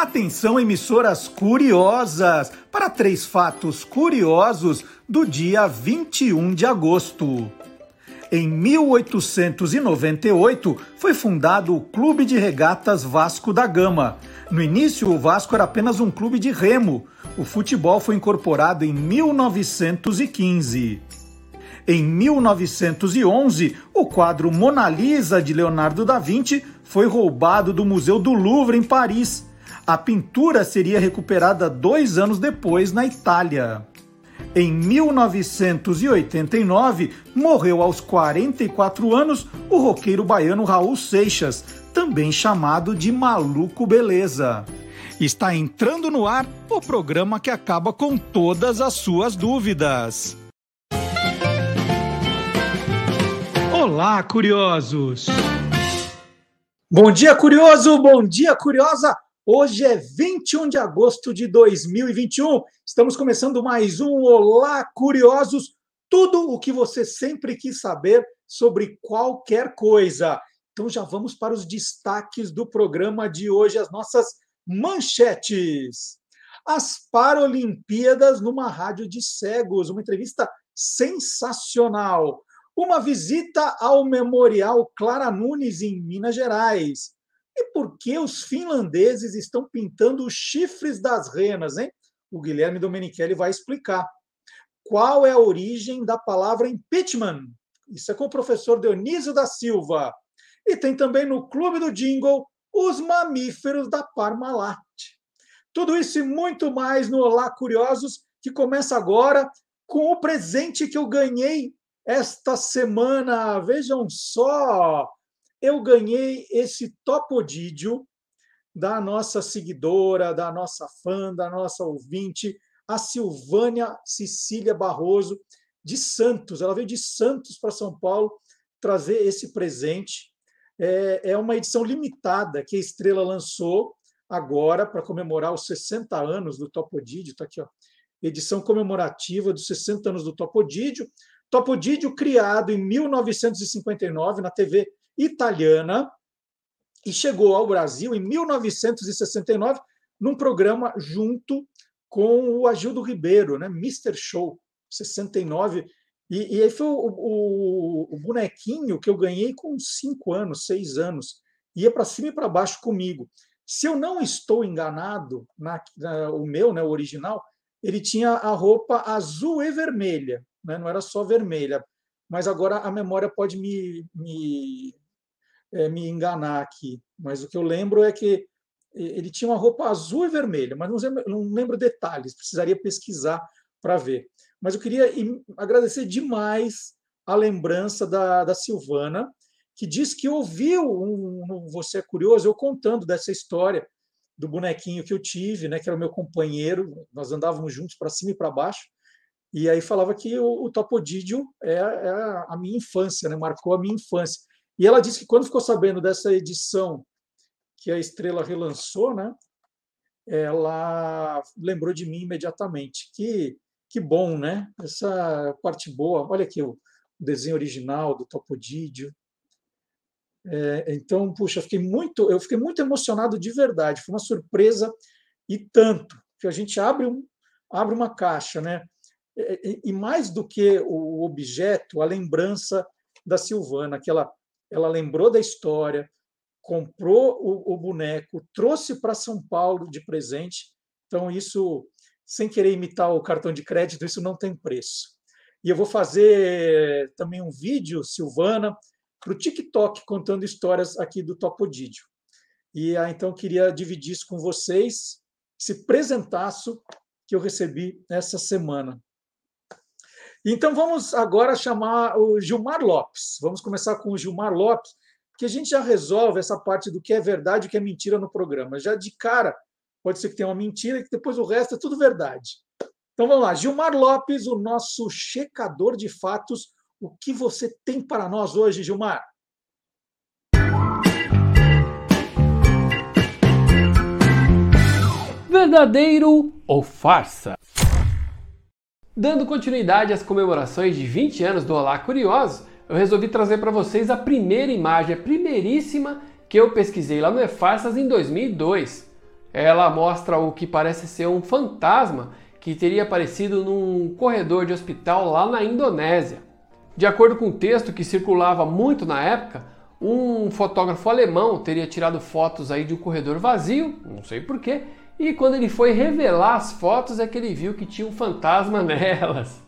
Atenção, emissoras curiosas, para três fatos curiosos do dia 21 de agosto. Em 1898 foi fundado o Clube de Regatas Vasco da Gama. No início, o Vasco era apenas um clube de remo. O futebol foi incorporado em 1915. Em 1911, o quadro Mona Lisa de Leonardo da Vinci foi roubado do Museu do Louvre, em Paris. A pintura seria recuperada dois anos depois na Itália. Em 1989, morreu aos 44 anos o roqueiro baiano Raul Seixas, também chamado de Maluco Beleza. Está entrando no ar o programa que acaba com todas as suas dúvidas. Olá, curiosos! Bom dia, curioso! Bom dia, curiosa! Hoje é 21 de agosto de 2021. Estamos começando mais um Olá Curiosos, tudo o que você sempre quis saber sobre qualquer coisa. Então já vamos para os destaques do programa de hoje, as nossas manchetes. As Paralimpíadas numa rádio de cegos, uma entrevista sensacional. Uma visita ao Memorial Clara Nunes em Minas Gerais e por que os finlandeses estão pintando os chifres das renas, hein? O Guilherme Domenichelli vai explicar. Qual é a origem da palavra impeachment? Isso é com o professor Dionísio da Silva. E tem também no Clube do Jingle os mamíferos da Parmalat. Tudo isso e muito mais no Olá Curiosos, que começa agora com o presente que eu ganhei esta semana. Vejam só, eu ganhei esse topodídio da nossa seguidora, da nossa fã, da nossa ouvinte, a Silvânia Cecília Barroso, de Santos. Ela veio de Santos para São Paulo trazer esse presente. É, é uma edição limitada que a Estrela lançou agora para comemorar os 60 anos do Topodídio. Está aqui, ó. Edição comemorativa dos 60 anos do Topodídio. Topodídio criado em 1959 na TV italiana e chegou ao Brasil em 1969 num programa junto com o Agildo Ribeiro, né? Mr. Show, 69. E, e aí foi o, o, o, bonequinho que eu ganhei com cinco anos, seis anos. Ia para cima e para baixo comigo. Se eu não estou enganado, na, na, o meu, né, o original, ele tinha a roupa azul e vermelha, né? não era só vermelha. Mas agora a memória pode me, me é, me enganar aqui, mas o que eu lembro é que ele tinha uma roupa azul e vermelha, mas não lembro, não lembro detalhes, precisaria pesquisar para ver. Mas eu queria agradecer demais a lembrança da, da Silvana, que disse que ouviu um, um, Você é Curioso, eu contando dessa história do bonequinho que eu tive, né, que era o meu companheiro, nós andávamos juntos para cima e para baixo, e aí falava que o, o Topodídio é, é a minha infância, né, marcou a minha infância. E ela disse que quando ficou sabendo dessa edição que a Estrela relançou, né, ela lembrou de mim imediatamente. Que, que bom, né? Essa parte boa. Olha aqui o desenho original do Topodídio. É, então, puxa, fiquei muito, eu fiquei muito emocionado de verdade. Foi uma surpresa e tanto que a gente abre um, abre uma caixa, né? E, e mais do que o objeto, a lembrança da Silvana, aquela ela lembrou da história, comprou o, o boneco, trouxe para São Paulo de presente. Então, isso, sem querer imitar o cartão de crédito, isso não tem preço. E eu vou fazer também um vídeo, Silvana, para o TikTok, contando histórias aqui do Topodídio. E ah, então queria dividir isso com vocês, esse presentaço que eu recebi essa semana. Então vamos agora chamar o Gilmar Lopes. Vamos começar com o Gilmar Lopes, que a gente já resolve essa parte do que é verdade e o que é mentira no programa. Já de cara, pode ser que tenha uma mentira e que depois o resto é tudo verdade. Então vamos lá, Gilmar Lopes, o nosso checador de fatos. O que você tem para nós hoje, Gilmar? Verdadeiro ou farsa? Dando continuidade às comemorações de 20 anos do Olá Curiosos, eu resolvi trazer para vocês a primeira imagem, a primeiríssima que eu pesquisei lá no E-Farsas em 2002. Ela mostra o que parece ser um fantasma que teria aparecido num corredor de hospital lá na Indonésia. De acordo com o texto que circulava muito na época, um fotógrafo alemão teria tirado fotos aí de um corredor vazio, não sei porquê, e quando ele foi revelar as fotos é que ele viu que tinha um fantasma nelas.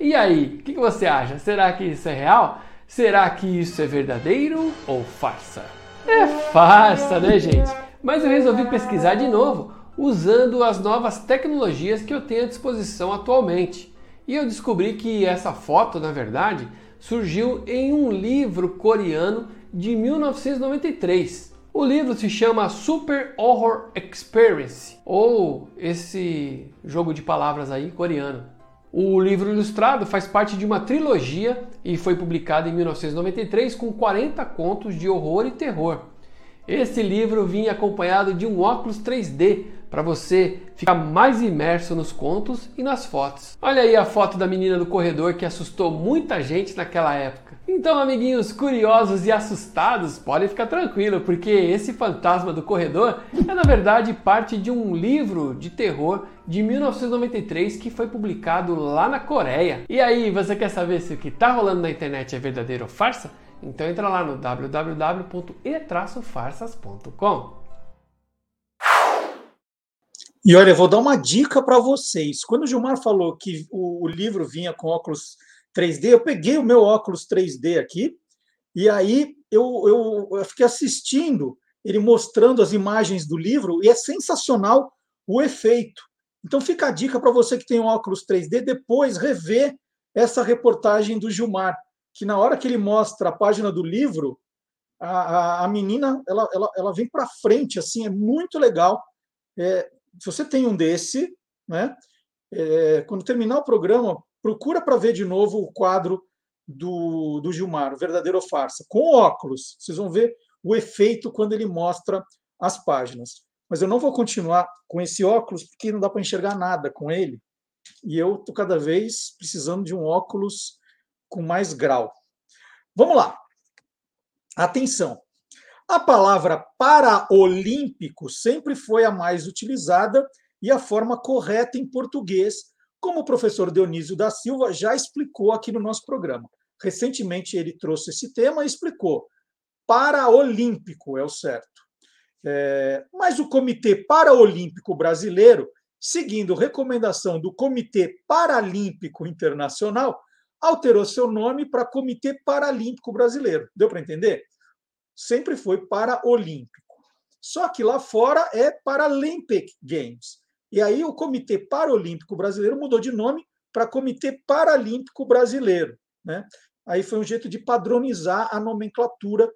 E aí, o que, que você acha? Será que isso é real? Será que isso é verdadeiro ou farsa? É farsa, né, gente? Mas eu resolvi pesquisar de novo usando as novas tecnologias que eu tenho à disposição atualmente. E eu descobri que essa foto, na verdade, surgiu em um livro coreano de 1993. O livro se chama Super Horror Experience, ou esse jogo de palavras aí coreano. O livro ilustrado faz parte de uma trilogia e foi publicado em 1993 com 40 contos de horror e terror. Esse livro vinha acompanhado de um óculos 3D para você ficar mais imerso nos contos e nas fotos. Olha aí a foto da menina do corredor que assustou muita gente naquela época. Então, amiguinhos curiosos e assustados, podem ficar tranquilos, porque esse fantasma do corredor é na verdade parte de um livro de terror de 1993 que foi publicado lá na Coreia. E aí, você quer saber se o que está rolando na internet é verdadeiro ou farsa? Então entra lá no www.e-farsas.com. E olha, eu vou dar uma dica para vocês. Quando o Gilmar falou que o, o, livro vinha com óculos 3D, eu peguei o meu óculos 3D aqui e aí eu, eu, eu fiquei assistindo ele mostrando as imagens do livro e é sensacional o efeito. Então fica a dica para você que tem um óculos 3D depois rever essa reportagem do Gilmar que na hora que ele mostra a página do livro, a, a, a menina ela, ela, ela vem para frente, assim, é muito legal. É, se você tem um desse, né, é, quando terminar o programa, procura para ver de novo o quadro do, do Gilmar, o verdadeiro ou farsa, com óculos. Vocês vão ver o efeito quando ele mostra as páginas. Mas eu não vou continuar com esse óculos porque não dá para enxergar nada com ele. E eu estou cada vez precisando de um óculos com mais grau. Vamos lá. Atenção. A palavra paraolímpico sempre foi a mais utilizada e a forma correta em português, como o professor Dionísio da Silva já explicou aqui no nosso programa. Recentemente ele trouxe esse tema e explicou. Paraolímpico é o certo. É, mas o Comitê Paraolímpico Brasileiro, seguindo recomendação do Comitê Paralímpico Internacional, alterou seu nome para Comitê Paralímpico Brasileiro. Deu para entender? Sempre foi Paraolímpico. Só que lá fora é Paralympic Games. E aí o Comitê Paralímpico Brasileiro mudou de nome para Comitê Paralímpico Brasileiro. Né? Aí foi um jeito de padronizar a nomenclatura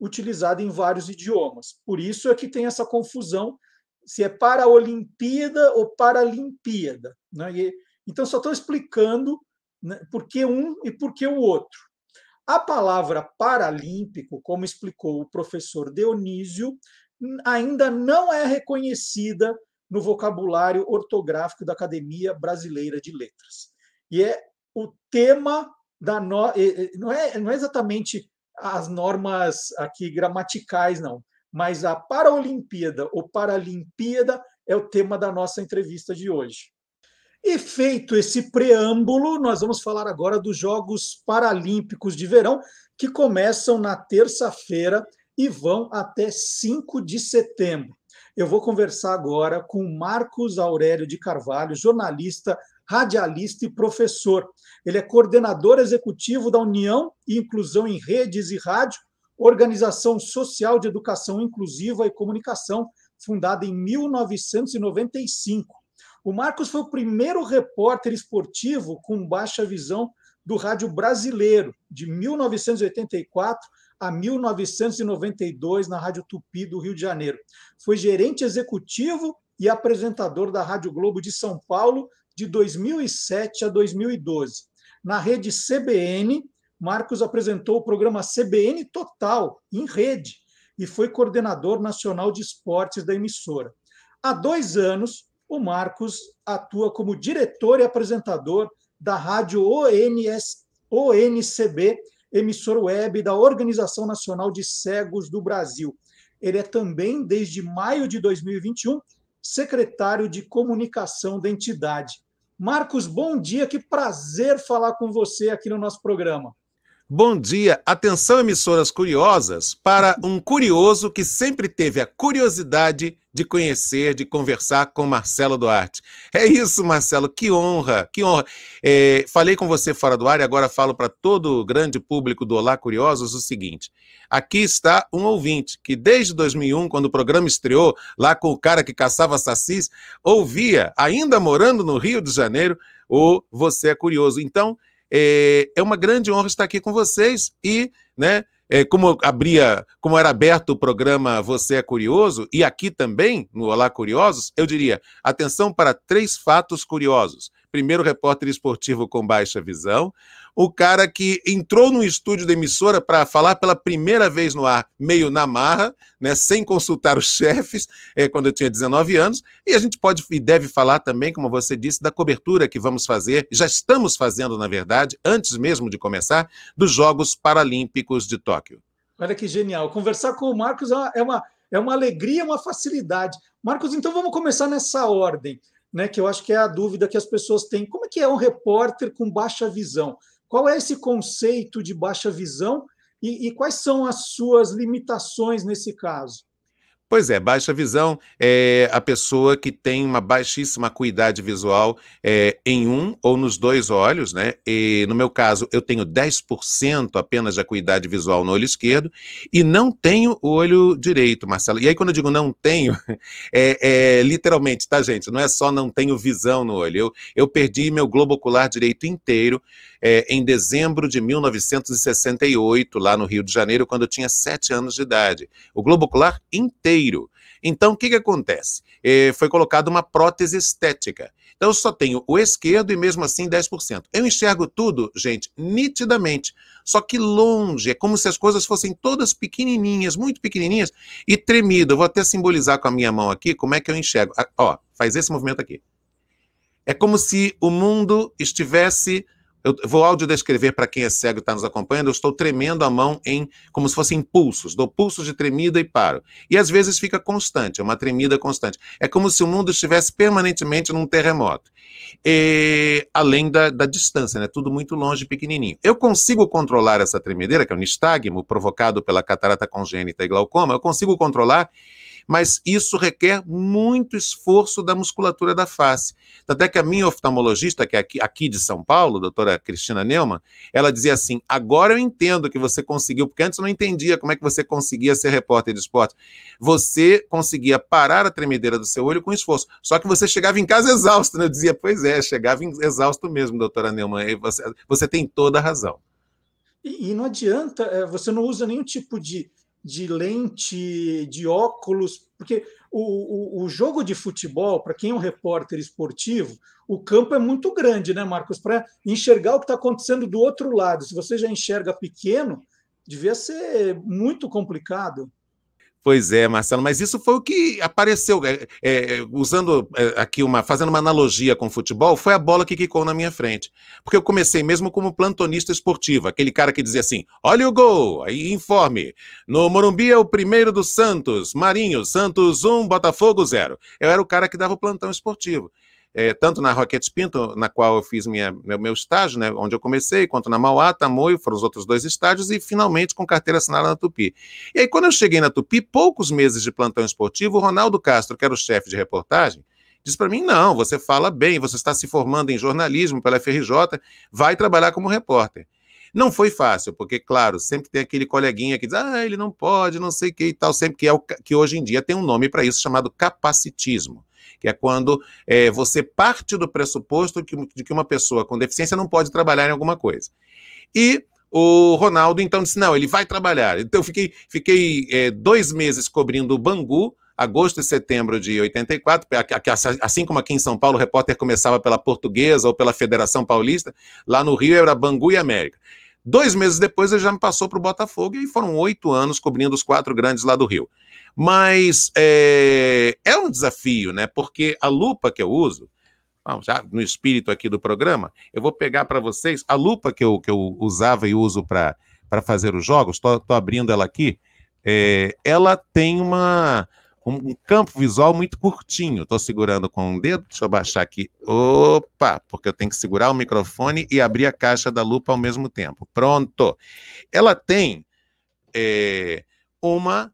utilizada em vários idiomas. Por isso é que tem essa confusão se é Paraolimpíada ou Paralimpíada. Né? E, então, só estou explicando né? por que um e por que o outro. A palavra paralímpico, como explicou o professor Dionísio, ainda não é reconhecida no vocabulário ortográfico da Academia Brasileira de Letras. E é o tema da no... não é não é exatamente as normas aqui gramaticais não, mas a Paralimpíada ou Paralimpíada é o tema da nossa entrevista de hoje. E feito esse preâmbulo, nós vamos falar agora dos Jogos Paralímpicos de Verão, que começam na terça-feira e vão até 5 de setembro. Eu vou conversar agora com Marcos Aurélio de Carvalho, jornalista, radialista e professor. Ele é coordenador executivo da União e Inclusão em Redes e Rádio, organização social de educação inclusiva e comunicação, fundada em 1995. O Marcos foi o primeiro repórter esportivo com baixa visão do rádio brasileiro, de 1984 a 1992, na Rádio Tupi do Rio de Janeiro. Foi gerente executivo e apresentador da Rádio Globo de São Paulo de 2007 a 2012. Na rede CBN, Marcos apresentou o programa CBN Total, em rede, e foi coordenador nacional de esportes da emissora. Há dois anos, o Marcos atua como diretor e apresentador da rádio ONS, ONCB, emissora web da Organização Nacional de Cegos do Brasil. ele é também, desde maio de 2021, secretário de comunicação da entidade. Marcos, bom dia, que prazer falar com você aqui no nosso programa. Bom dia, atenção emissoras curiosas, para um curioso que sempre teve a curiosidade de conhecer, de conversar com Marcelo Duarte. É isso, Marcelo, que honra, que honra. É, falei com você fora do ar e agora falo para todo o grande público do Olá Curiosos o seguinte: aqui está um ouvinte que desde 2001, quando o programa estreou, lá com o cara que caçava sacis, ouvia, ainda morando no Rio de Janeiro, o Você é Curioso. Então, é, é uma grande honra estar aqui com vocês e, né, é, como abria, como era aberto o programa Você é Curioso, e aqui também, no Olá Curiosos, eu diria: atenção para três fatos curiosos primeiro repórter esportivo com baixa visão, o cara que entrou no estúdio da emissora para falar pela primeira vez no ar, meio na marra, né, sem consultar os chefes, é, quando eu tinha 19 anos, e a gente pode e deve falar também, como você disse, da cobertura que vamos fazer, já estamos fazendo, na verdade, antes mesmo de começar, dos Jogos Paralímpicos de Tóquio. Olha que genial. Conversar com o Marcos é uma, é uma, é uma alegria, uma facilidade. Marcos, então vamos começar nessa ordem né, que eu acho que é a dúvida que as pessoas têm. Como é que é um repórter com baixa visão? Qual é esse conceito de baixa visão e, e quais são as suas limitações nesse caso? Pois é, baixa visão é a pessoa que tem uma baixíssima acuidade visual é, em um ou nos dois olhos, né? E, no meu caso, eu tenho 10% apenas de acuidade visual no olho esquerdo e não tenho o olho direito, Marcelo. E aí, quando eu digo não tenho, é, é literalmente, tá, gente? Não é só não tenho visão no olho. Eu, eu perdi meu globo ocular direito inteiro é, em dezembro de 1968, lá no Rio de Janeiro, quando eu tinha 7 anos de idade. O globo ocular inteiro inteiro. Então, o que, que acontece? É, foi colocada uma prótese estética. Então, eu só tenho o esquerdo e mesmo assim 10%. Eu enxergo tudo, gente, nitidamente. Só que longe, é como se as coisas fossem todas pequenininhas, muito pequenininhas e tremido. Eu vou até simbolizar com a minha mão aqui como é que eu enxergo. Ah, ó, faz esse movimento aqui. É como se o mundo estivesse eu vou áudio descrever para quem é cego e está nos acompanhando. Eu estou tremendo a mão em como se fossem pulsos. Dou pulsos de tremida e paro. E às vezes fica constante, é uma tremida constante. É como se o mundo estivesse permanentemente num terremoto. E, além da, da distância, né? Tudo muito longe, pequenininho. Eu consigo controlar essa tremedeira, que é o nistagmo provocado pela catarata congênita e glaucoma. Eu consigo controlar mas isso requer muito esforço da musculatura da face. Até que a minha oftalmologista, que é aqui, aqui de São Paulo, doutora Cristina Neumann, ela dizia assim: agora eu entendo que você conseguiu, porque antes eu não entendia como é que você conseguia ser repórter de esporte. Você conseguia parar a tremedeira do seu olho com esforço. Só que você chegava em casa exausto, né? Eu dizia, pois é, chegava exausto mesmo, doutora Neumann. Você, você tem toda a razão. E, e não adianta, é, você não usa nenhum tipo de de lente, de óculos, porque o, o, o jogo de futebol, para quem é um repórter esportivo, o campo é muito grande, né, Marcos? Para enxergar o que está acontecendo do outro lado. Se você já enxerga pequeno, devia ser muito complicado. Pois é, Marcelo, mas isso foi o que apareceu. É, é, usando é, aqui uma, fazendo uma analogia com o futebol, foi a bola que quicou na minha frente. Porque eu comecei mesmo como plantonista esportivo, aquele cara que dizia assim: olha o gol, aí informe. No Morumbi é o primeiro do Santos, Marinho, Santos 1, Botafogo 0. Eu era o cara que dava o plantão esportivo é, tanto na Roquetes Pinto, na qual eu fiz minha, meu, meu estágio, né, onde eu comecei, quanto na Mauá, Tamoio, foram os outros dois estágios, e finalmente com carteira assinada na Tupi. E aí, quando eu cheguei na Tupi, poucos meses de plantão esportivo, o Ronaldo Castro, que era o chefe de reportagem, disse para mim: não, você fala bem, você está se formando em jornalismo pela FRJ, vai trabalhar como repórter. Não foi fácil, porque, claro, sempre tem aquele coleguinha que diz, ah, ele não pode, não sei o que e tal, sempre que, é o, que hoje em dia tem um nome para isso chamado capacitismo que é quando é, você parte do pressuposto que, de que uma pessoa com deficiência não pode trabalhar em alguma coisa. E o Ronaldo, então, disse: não, ele vai trabalhar. Então, eu fiquei, fiquei é, dois meses cobrindo o Bangu, agosto e setembro de 84, assim como aqui em São Paulo, o repórter começava pela Portuguesa ou pela Federação Paulista, lá no Rio era Bangu e América. Dois meses depois ele já me passou para o Botafogo e foram oito anos cobrindo os quatro grandes lá do Rio. Mas é, é um desafio, né? Porque a lupa que eu uso, já no espírito aqui do programa, eu vou pegar para vocês a lupa que eu, que eu usava e uso para fazer os jogos, estou abrindo ela aqui. é, ela tem uma, um campo visual muito curtinho. Estou segurando com o dedo, deixa eu baixar aqui. Opa, porque eu tenho que segurar o microfone e abrir a caixa da lupa ao mesmo tempo. Pronto. Ela tem é, uma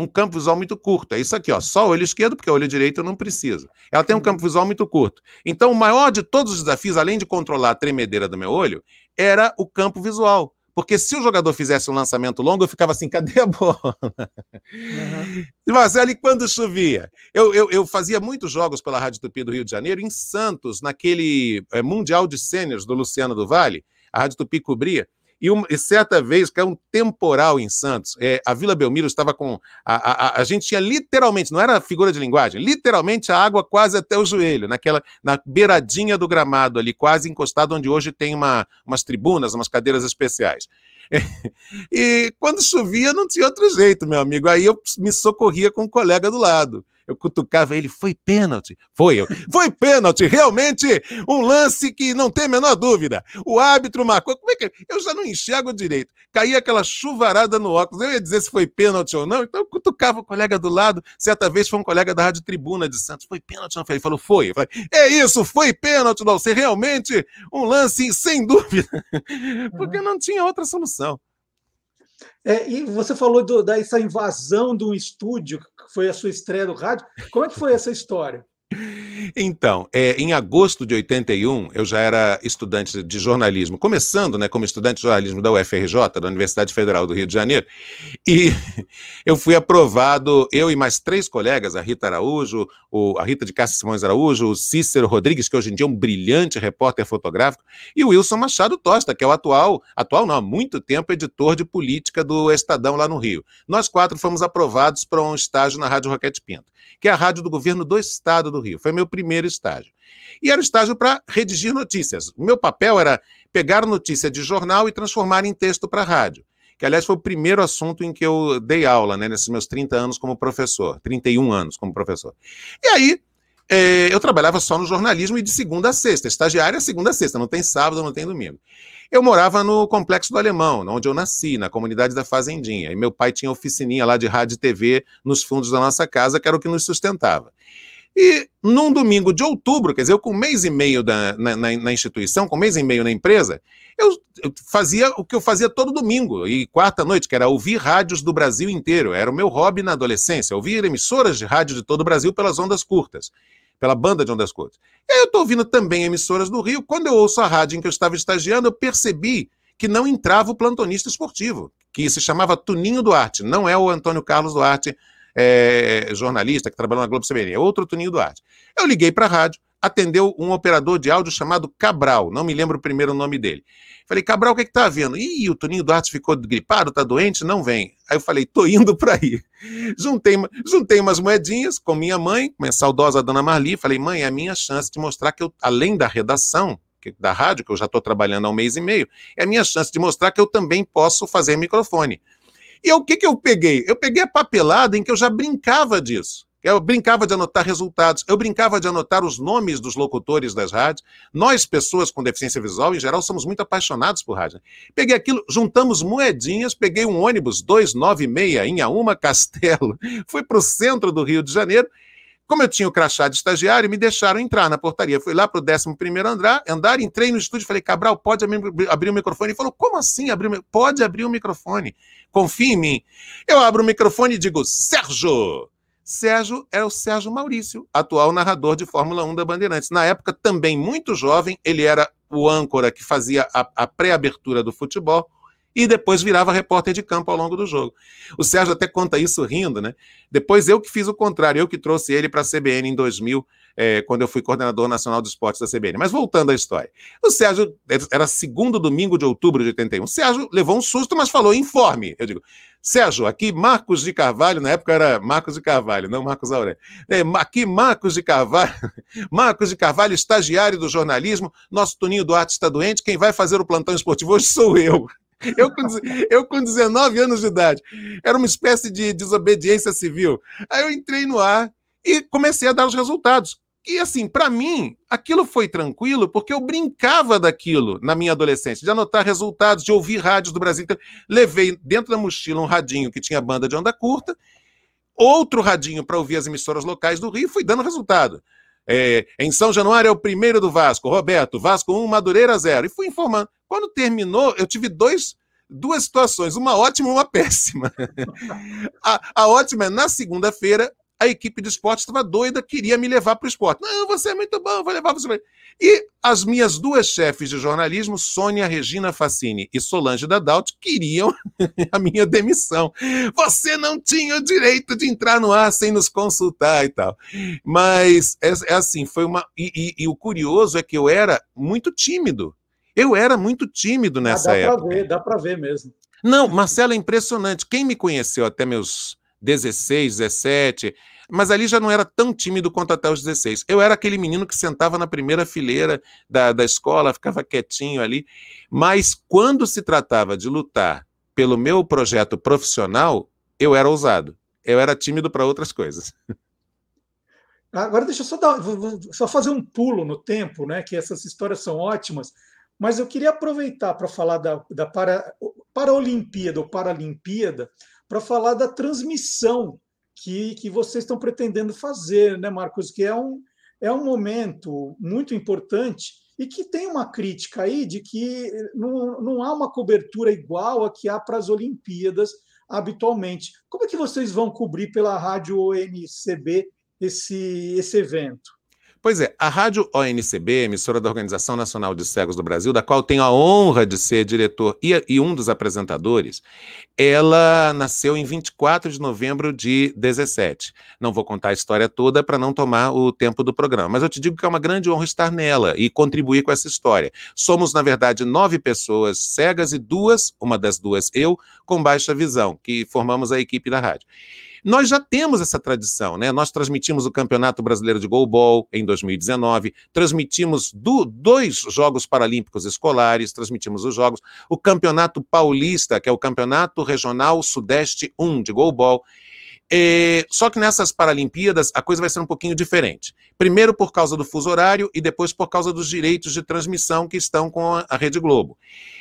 um campo visual muito curto. É isso aqui, ó, só o olho esquerdo, porque o olho direito eu não preciso. Ela tem um campo visual muito curto. Então, o maior de todos os desafios, além de controlar a tremedeira do meu olho, era o campo visual. Porque se o jogador fizesse um lançamento longo, eu ficava assim, cadê a bola? Uhum. Mas ali quando chovia. Eu, eu, eu, fazia muitos jogos pela Rádio Tupi do Rio de Janeiro, em Santos, naquele é, Mundial de Sêniors do Luciano do Vale, a Rádio Tupi cobria. E, uma, e certa vez caiu um temporal em Santos. É, a Vila Belmiro estava com. A, a, a, gente tinha literalmente, não era figura de linguagem, literalmente a água quase até o joelho, naquela, na beiradinha do gramado ali, quase encostado, onde hoje tem uma, umas tribunas, umas cadeiras especiais. E quando chovia, não tinha outro jeito, meu amigo. Aí eu me socorria com um colega do lado eu cutucava ele, foi pênalti. Foi, eu, foi pênalti, realmente um lance que não tem a menor dúvida. O árbitro marcou, como é que eu já não enxergo direito. Caía aquela chuvarada no óculos, eu ia dizer se foi pênalti ou não, então eu cutucava o colega do lado, certa vez foi um colega da Rádio Tribuna de Santos, foi pênalti não? Ele falou, foi. Eu falei, é isso, foi pênalti, não, você realmente um lance sem dúvida, porque não tinha outra solução. É, e você falou do, dessa invasão de um estúdio, foi a sua estreia do rádio. Como é que foi essa história? Então, é, em agosto de 81, eu já era estudante de jornalismo, começando né, como estudante de jornalismo da UFRJ, da Universidade Federal do Rio de Janeiro, e eu fui aprovado, eu e mais três colegas, a Rita Araújo, o, a Rita de Cássia Simões Araújo, o Cícero Rodrigues, que hoje em dia é um brilhante repórter fotográfico, e o Wilson Machado Tosta, que é o atual, atual não, há muito tempo, editor de política do Estadão lá no Rio. Nós quatro fomos aprovados para um estágio na Rádio Roquete Pinto, que é a rádio do governo do Estado do Rio. Foi meu primeiro estágio. E era o estágio para redigir notícias. O meu papel era pegar notícia de jornal e transformar em texto para rádio. Que, aliás, foi o primeiro assunto em que eu dei aula, né, nesses meus 30 anos como professor, 31 anos como professor. E aí, é, eu trabalhava só no jornalismo e de segunda a sexta. Estagiária é segunda a sexta, não tem sábado, não tem domingo. Eu morava no Complexo do Alemão, onde eu nasci, na comunidade da Fazendinha. E meu pai tinha oficininha lá de rádio e TV nos fundos da nossa casa, que era o que nos sustentava. E num domingo de outubro, quer dizer, eu com um mês e meio da, na, na, na, instituição, com um mês e meio na empresa, eu, eu, fazia o que eu fazia todo domingo e quarta-noite, que era ouvir rádios do Brasil inteiro. Era o meu hobby na adolescência, ouvir emissoras de rádio de todo o Brasil pelas ondas curtas, pela banda de ondas curtas. E aí eu estou ouvindo também emissoras do Rio. Quando eu ouço a rádio em que eu estava estagiando, eu percebi que não entrava o plantonista esportivo, que se chamava Tuninho Duarte, não é o Antônio Carlos Duarte é, jornalista que trabalhou na Globo CBN, é outro Toninho Duarte. Eu liguei para a rádio, atendeu um operador de áudio chamado Cabral, não me lembro o primeiro nome dele. Falei, Cabral, o que é está havendo? Ih, o Toninho Duarte ficou gripado, está doente? Não vem. Aí eu falei, tô indo para aí. Juntei, juntei umas moedinhas com minha mãe, minha saudosa dona Marli, falei, mãe, é a minha chance de mostrar que eu, além da redação, da rádio, que eu já estou trabalhando há um mês e meio, é a minha chance de mostrar que eu também posso fazer microfone. E o que, que eu peguei? Eu peguei a papelada em que eu já brincava disso. Eu brincava de anotar resultados, eu brincava de anotar os nomes dos locutores das rádios. Nós, pessoas com deficiência visual, em geral, somos muito apaixonados por rádio. Peguei aquilo, juntamos moedinhas, peguei um ônibus 296 em Auma Castelo, fui para o centro do Rio de Janeiro como eu tinha o crachá de estagiário, me deixaram entrar na portaria. Fui lá para o 11 andar, andar, entrei no estúdio, falei, Cabral, pode abrir o microfone? Ele falou, como assim? Abrir pode abrir o microfone. Confie em mim. Eu abro o microfone e digo, Sérgio! Sérgio é o Sérgio Maurício, atual narrador de Fórmula 1 da Bandeirantes. Na época, também muito jovem, ele era o âncora que fazia a, a pré-abertura do futebol e depois virava repórter de campo ao longo do jogo. O Sérgio até conta isso rindo, né? Depois eu que fiz o contrário, eu que trouxe ele para a CBN em 2000, é, quando eu fui coordenador nacional de esportes da CBN. Mas voltando à história. O Sérgio, era segundo domingo de outubro de 81. O Sérgio levou um susto, mas falou: informe. Eu digo, Sérgio, aqui Marcos de Carvalho, na época era Marcos de Carvalho, não Marcos Aurélio. É, aqui Marcos de Carvalho, Marcos de Carvalho, estagiário do jornalismo, nosso Toninho Duarte está doente, quem vai fazer o plantão esportivo hoje sou eu. Eu com, eu com 19 anos de idade. Era uma espécie de desobediência civil. Aí eu entrei no ar e comecei a dar os resultados. E assim, para mim, aquilo foi tranquilo porque eu brincava daquilo na minha adolescência, de anotar resultados, de ouvir rádios do Brasil. Então, levei dentro da mochila um radinho que tinha banda de onda curta, outro radinho para ouvir as emissoras locais do Rio e fui dando resultado. É, em São Januário é o primeiro do Vasco, Roberto, Vasco 1, Madureira 0. E fui informando. Quando terminou, eu tive dois, duas situações, uma ótima e uma péssima. a, a ótima é na segunda-feira, a equipe de esporte estava doida, queria me levar para o esporte. Não, você é muito bom, vou levar você. E as minhas duas chefes de jornalismo, Sônia Regina Facini e Solange Dadalt, queriam a minha demissão. Você não tinha o direito de entrar no ar sem nos consultar e tal. Mas é, é assim, foi uma. E, e, e, o curioso é que eu era muito tímido. Eu era muito tímido nessa ah, dá época. Pra ver, dá para ver mesmo. Não, Marcelo, é impressionante. Quem me conheceu até meus 16, 17, mas ali já não era tão tímido quanto até os 16. Eu era aquele menino que sentava na primeira fileira da, da escola, ficava quietinho ali, mas quando se tratava de lutar pelo meu projeto profissional, eu era ousado. Eu era tímido para outras coisas. Agora deixa eu só, dar, só fazer um pulo no tempo, né? Que essas histórias são ótimas, mas eu queria aproveitar para falar da, da para, Paraolimpíada ou Paralimpíada, para falar da transmissão que, que vocês estão pretendendo fazer, né, Marcos? Que é um, é um momento muito importante e que tem uma crítica aí de que não, não há uma cobertura igual a que há para as Olimpíadas habitualmente. Como é que vocês vão cobrir pela rádio ONCB esse, esse evento? Pois é, a Rádio ONCB, emissora da Organização Nacional de Cegos do Brasil, da qual tenho a honra de ser diretor e, e, um dos apresentadores, ela nasceu em 24 de novembro de 17. Não vou contar a história toda para não tomar o tempo do programa, mas eu te digo que é uma grande honra estar nela e contribuir com essa história. Somos, na verdade, nove pessoas cegas e duas, uma das duas eu, com baixa visão, que formamos a equipe da rádio. Nós já temos essa tradição, né? Nós transmitimos o Campeonato Brasileiro de Goalball em 2019, transmitimos do, dois Jogos Paralímpicos Escolares, transmitimos os Jogos, o Campeonato Paulista, que é o Campeonato Regional Sudeste 1 de Goalball, é, só que nessas Paralimpíadas a coisa vai ser um pouquinho diferente. Primeiro por causa do fuso horário e depois por causa dos direitos de transmissão que estão com a, Rede Globo.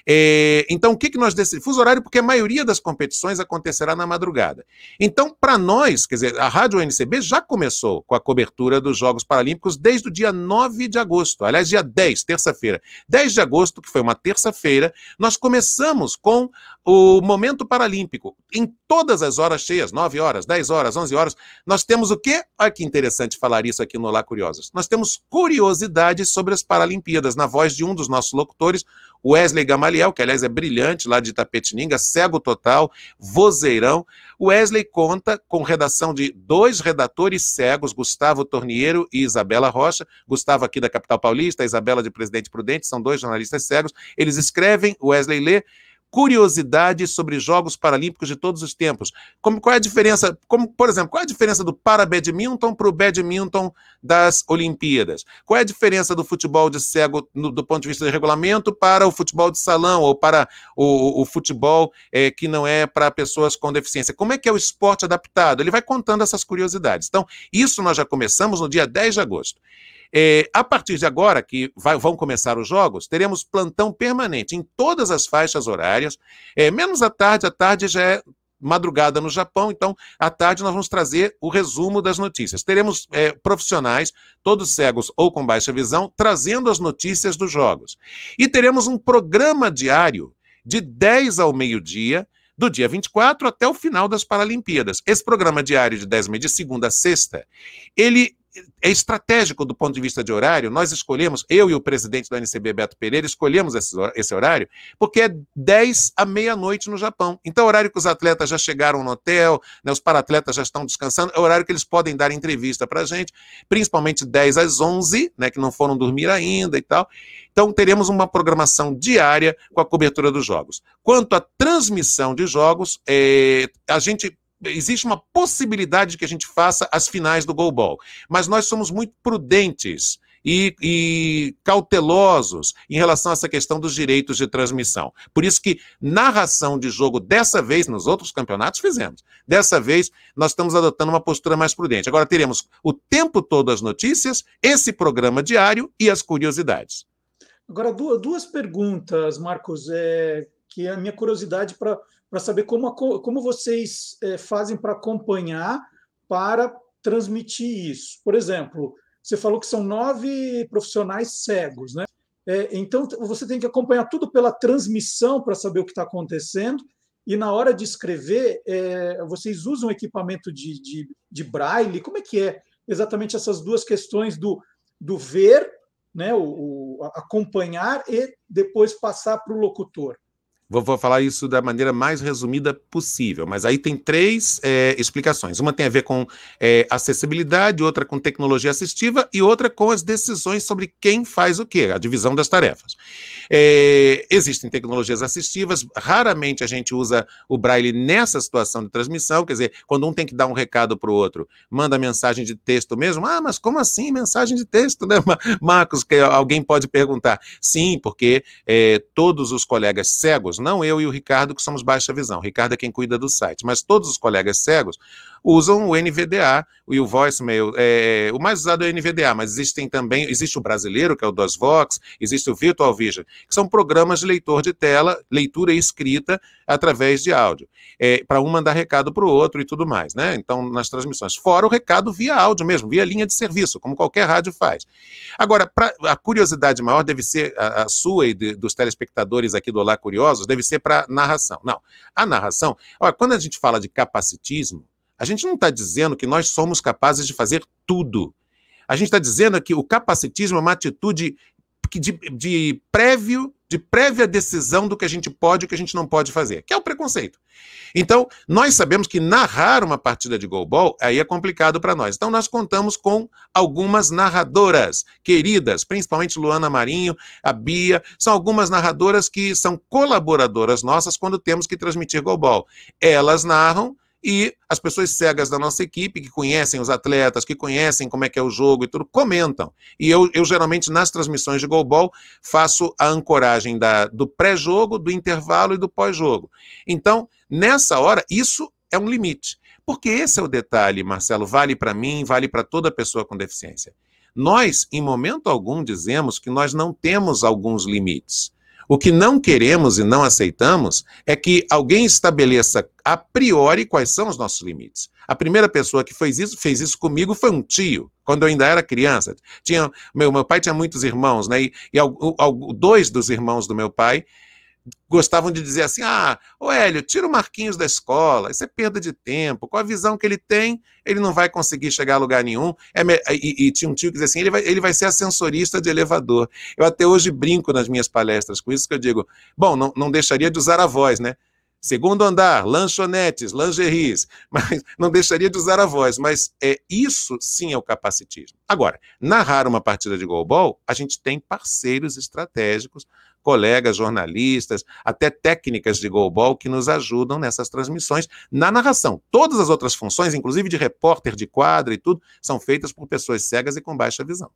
É, então, o que, que nós decidimos? Fuso horário, porque a maioria das competições acontecerá na madrugada. Então, para nós, quer dizer, a Rádio UNCB já começou com a cobertura dos Jogos Paralímpicos desde o dia 9 de agosto. Aliás, dia 10, terça-feira. 10 de agosto, que foi uma terça-feira, nós começamos com o Momento Paralímpico. Em todas as horas cheias, 9 horas, 10 10 horas, 11 horas, nós temos o quê? Olha que interessante falar isso aqui no Lá Curiosos. Nós temos curiosidades sobre as Paralimpíadas, na voz de um dos nossos locutores, Wesley Gamaliel, que aliás é brilhante, lá de Tapetininga, cego total, vozeirão. Wesley conta com redação de dois redatores cegos, Gustavo Torniero e Isabela Rocha. Gustavo aqui da capital paulista, Isabela de Presidente Prudente, são dois jornalistas cegos. Eles escrevem, Wesley lê, curiosidades sobre Jogos Paralímpicos de todos os tempos. Como, qual é a diferença, como, por exemplo, qual é a diferença do para-badminton para o badminton das Olimpíadas? Qual é a diferença do futebol de cego no, do ponto de vista de regulamento para o futebol de salão ou para o, o futebol é, que não é para pessoas com deficiência? Como é que é o esporte adaptado? Ele vai contando essas curiosidades. Então, isso nós já começamos no dia 10 de agosto. É, a partir de agora, que vai, vão começar os jogos, teremos plantão permanente em todas as faixas horárias, é, menos à tarde, à tarde já é madrugada no Japão, então à tarde nós vamos trazer o resumo das notícias. Teremos é, profissionais, todos cegos ou com baixa visão, trazendo as notícias dos jogos. E teremos um programa diário de 10 ao meio-dia, do dia 24 até o final das Paralimpíadas. Esse programa diário de 10 meia, de segunda a sexta, ele é estratégico do ponto de vista de horário. Nós escolhemos, eu e o presidente do NCB, Beto Pereira, escolhemos esse horário, porque é 10 à meia-noite no Japão. Então, é o horário que os atletas já chegaram no hotel, né, os paratletas já estão descansando, é o horário que eles podem dar entrevista para a gente, principalmente 10 às 11, né, que não foram dormir ainda e tal. Então, teremos uma programação diária com a cobertura dos jogos. Quanto à transmissão de jogos, é, a gente existe uma possibilidade de que a gente faça as finais do goalball. Mas nós somos muito prudentes e, e, cautelosos em relação a essa questão dos direitos de transmissão. Por isso que narração de jogo, dessa vez, nos outros campeonatos fizemos. Dessa vez, nós estamos adotando uma postura mais prudente. Agora teremos o tempo todo as notícias, esse programa diário e as curiosidades. Agora, duas perguntas, Marcos, é, que é a minha curiosidade para saber como, como vocês é, fazem para acompanhar, para transmitir isso. Por exemplo, você falou que são nove profissionais cegos, né? É, então você tem que acompanhar tudo pela transmissão para saber o que está acontecendo. E na hora de escrever, é, vocês usam equipamento de, de, de, braille? Como é que é exatamente essas duas questões do, do ver, né, o, o acompanhar e depois passar para o locutor? Vou, vou, falar isso da maneira mais resumida possível, mas aí tem três é, explicações. Uma tem a ver com é, acessibilidade, outra com tecnologia assistiva e outra com as decisões sobre quem faz o quê, a divisão das tarefas. É, existem tecnologias assistivas, raramente a gente usa o braille nessa situação de transmissão, quer dizer, quando um tem que dar um recado para o outro, manda mensagem de texto mesmo. Ah, mas como assim mensagem de texto, né, Marcos? Que alguém pode perguntar. Sim, porque é, todos os colegas cegos não eu e o Ricardo, que somos baixa visão. O Ricardo é quem cuida do site, mas todos os colegas cegos usam o NVDA e o voicemail. É, o mais usado é o NVDA, mas existem também, existe o brasileiro, que é o DOSVox, existe o Virtual Vision, que são programas de leitor de tela, leitura e escrita através de áudio, é, para um mandar recado para o outro e tudo mais, né? Então, nas transmissões. Fora o recado via áudio mesmo, via linha de serviço, como qualquer rádio faz. Agora, pra, a curiosidade maior deve ser a, a sua e de, dos telespectadores aqui do Olá Curiosos, deve ser para narração. Não, a narração, olha, quando a gente fala de capacitismo, a gente não está dizendo que nós somos capazes de fazer tudo. A gente está dizendo que o capacitismo é uma atitude de, de, prévio, de prévia decisão do que a gente pode e o que a gente não pode fazer, que é o preconceito. Então, nós sabemos que narrar uma partida de goalball aí é complicado para nós. Então, nós contamos com algumas narradoras queridas, principalmente Luana Marinho, a Bia, são algumas narradoras que são colaboradoras nossas quando temos que transmitir goalball. Elas narram e as pessoas cegas da nossa equipe, que conhecem os atletas, que conhecem como é que é o jogo e tudo, comentam. E eu, eu geralmente, nas transmissões de goalball, faço a ancoragem da, do pré-jogo, do intervalo e do pós-jogo. Então, nessa hora, isso é um limite. Porque esse é o detalhe, Marcelo, vale para mim, vale para toda pessoa com deficiência. Nós, em momento algum, dizemos que nós não temos alguns limites. O que não queremos e não aceitamos é que alguém estabeleça a priori quais são os nossos limites. A primeira pessoa que fez isso, fez isso comigo foi um tio, quando eu ainda era criança. Tinha, meu, meu pai tinha muitos irmãos, né? E, e dois dos irmãos do meu pai gostavam de dizer assim: ah, ô Hélio, tira o Marquinhos da escola, isso é perda de tempo. Com a visão que ele tem, ele não vai conseguir chegar a lugar nenhum. É, e, e, tinha um tio que dizia assim: ele vai, ele vai ser ascensorista de elevador. Eu até hoje brinco nas minhas palestras com isso, que eu digo: bom, não, não deixaria de usar a voz, né? Segundo andar, lanchonetes, lingeries, mas não deixaria de usar a voz, mas é isso sim é o capacitismo. Agora, narrar uma partida de goalball, a gente tem parceiros estratégicos colegas jornalistas, até técnicas de goalball que nos ajudam nessas transmissões na narração. Todas as outras funções, inclusive de repórter de quadra e tudo, são feitas por pessoas cegas e com baixa visão.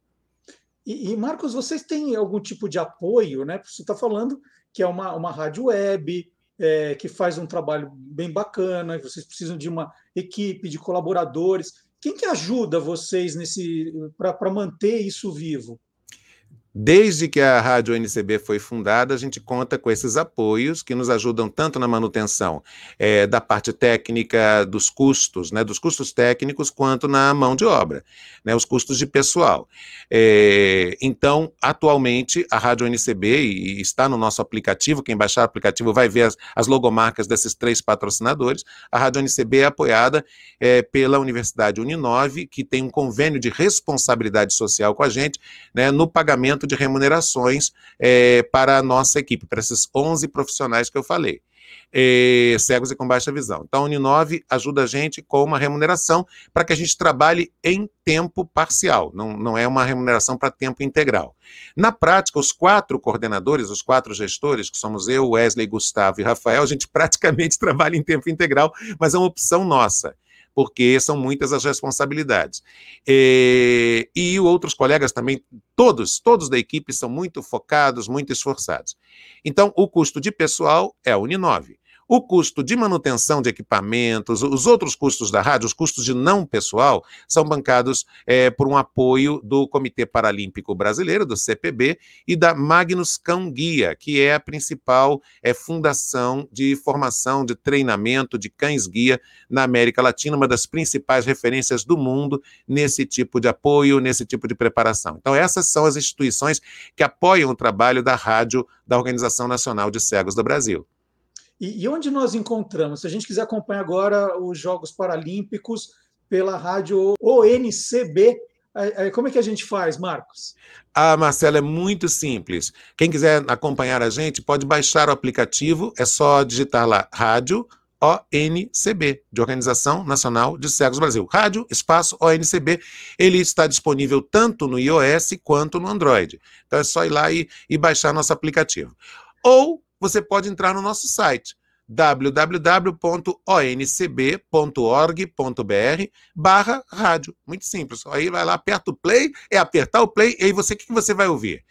E, e Marcos, vocês têm algum tipo de apoio, né? Você está falando que é uma, uma rádio web, é, que faz um trabalho bem bacana, vocês precisam de uma equipe de colaboradores. Quem que ajuda vocês nesse para manter isso vivo? Desde que a Rádio NCB foi fundada, a gente conta com esses apoios que nos ajudam tanto na manutenção é, da parte técnica dos custos, né, dos custos técnicos, quanto na mão de obra, né, os custos de pessoal. É, então, atualmente, a Rádio NCB, e está no nosso aplicativo, quem baixar o aplicativo vai ver as, as logomarcas desses três patrocinadores, a Rádio NCB é apoiada é, pela Universidade Uninove, que tem um convênio de responsabilidade social com a gente, né, no pagamento de remunerações é, para a nossa equipe, para esses 11 profissionais que eu falei. É, cegos e com baixa visão. Então, a Uninove ajuda a gente com uma remuneração para que a gente trabalhe em tempo parcial, não, não é uma remuneração para tempo integral. Na prática, os quatro coordenadores, os quatro gestores, que somos eu, Wesley, Gustavo e Rafael, a gente praticamente trabalha em tempo integral, mas é uma opção nossa porque são muitas as responsabilidades. E, e outros colegas também, todos, todos da equipe são muito focados, muito esforçados. Então, o custo de pessoal é a Uninove. O custo de manutenção de equipamentos, os outros custos da rádio, os custos de não pessoal, são bancados é, por um apoio do Comitê Paralímpico Brasileiro, do CPB, e da Magnus Cão Guia, que é a principal é, fundação de formação, de treinamento de cães-guia na América Latina, uma das principais referências do mundo nesse tipo de apoio, nesse tipo de preparação. Então, essas são as instituições que apoiam o trabalho da rádio da Organização Nacional de Cegos do Brasil. E, e onde nós encontramos? Se a gente quiser acompanhar agora os Jogos Paralímpicos pela rádio ONCB, como é que a gente faz, Marcos? Ah, Marcelo, é muito simples. Quem quiser acompanhar a gente, pode baixar o aplicativo, é só digitar lá rádio ONCB, de Organização Nacional de Cegos Brasil. Rádio, espaço ONCB, ele está disponível tanto no iOS quanto no Android. Então é só ir lá e, e baixar nosso aplicativo. Ou você pode entrar no nosso site www.oncb.org.br barra rádio. Muito simples. Aí vai lá, aperta o play, é apertar o play, e aí você, o que, você vai ouvir?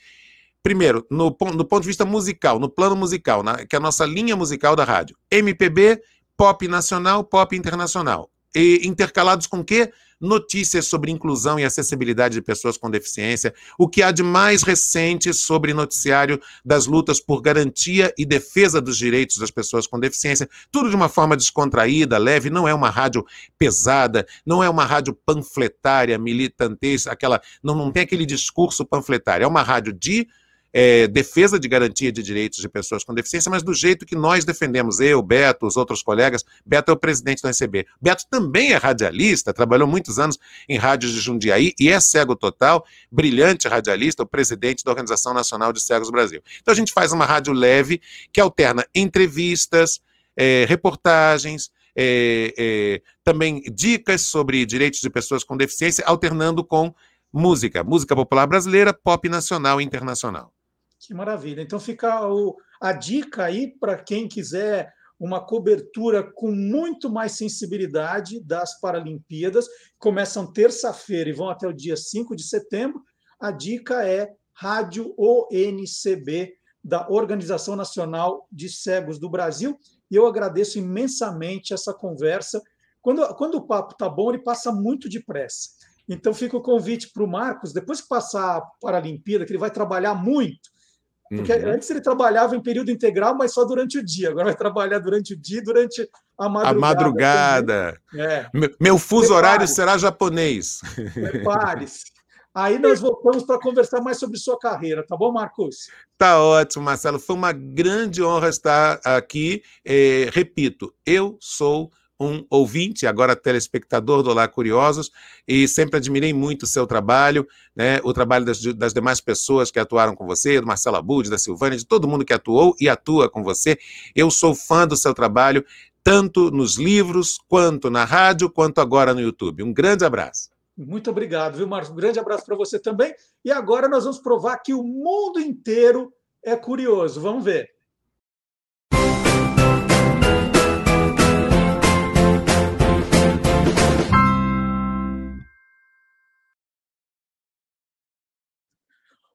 Primeiro, no, no ponto de vista musical, no plano musical, na, que é a nossa linha musical da rádio. MPB, pop nacional, pop internacional. E intercalados com quê? Notícias sobre inclusão e acessibilidade de pessoas com deficiência, o que há de mais recente sobre noticiário das lutas por garantia e defesa dos direitos das pessoas com deficiência, tudo de uma forma descontraída, leve, não é uma rádio pesada, não é uma rádio panfletária, militantesca, aquela, não, não tem aquele discurso panfletário, é uma rádio de é, defesa de garantia de direitos de pessoas com deficiência, mas do jeito que nós defendemos, eu, Beto, os outros colegas. Beto é o presidente do NCB. Beto também é radialista, trabalhou muitos anos em rádios de Jundiaí e é cego total, brilhante radialista, o presidente da Organização Nacional de Cegos Brasil. Então a gente faz uma rádio leve que alterna entrevistas, é, reportagens, é, é, também dicas sobre direitos de pessoas com deficiência, alternando com música, música popular brasileira, pop nacional e internacional. Que maravilha. Então fica o, a dica aí para quem quiser uma cobertura com muito mais sensibilidade das Paralimpíadas. Começam terça-feira e vão até o dia 5 de setembro. A dica é Rádio ONCB, da Organização Nacional de Cegos do Brasil. E eu agradeço imensamente essa conversa. Quando, quando o papo está bom, ele passa muito depressa. Então fica o convite para o Marcos, depois que passar a Paralimpíada, que ele vai trabalhar muito, porque uhum. antes ele trabalhava em período integral, mas só durante o dia. Agora vai trabalhar durante o dia e durante a madrugada. A madrugada. É. Meu, fuso horário será japonês. Prepare-se. Aí nós voltamos para conversar mais sobre sua carreira, tá bom, Marcos? Tá ótimo, Marcelo. Foi uma grande honra estar aqui. É, repito, eu sou um ouvinte, agora telespectador do Olá Curiosos, e sempre admirei muito o seu trabalho, né, o trabalho das, das demais pessoas que atuaram com você, do Marcelo Abud, da Silvânia, de todo mundo que atuou e atua com você. Eu sou fã do seu trabalho, tanto nos livros, quanto na rádio, quanto agora no YouTube. Um grande abraço. Muito obrigado, viu, Marcos? Um grande abraço para você também. E agora nós vamos provar que o mundo inteiro é curioso. Vamos ver.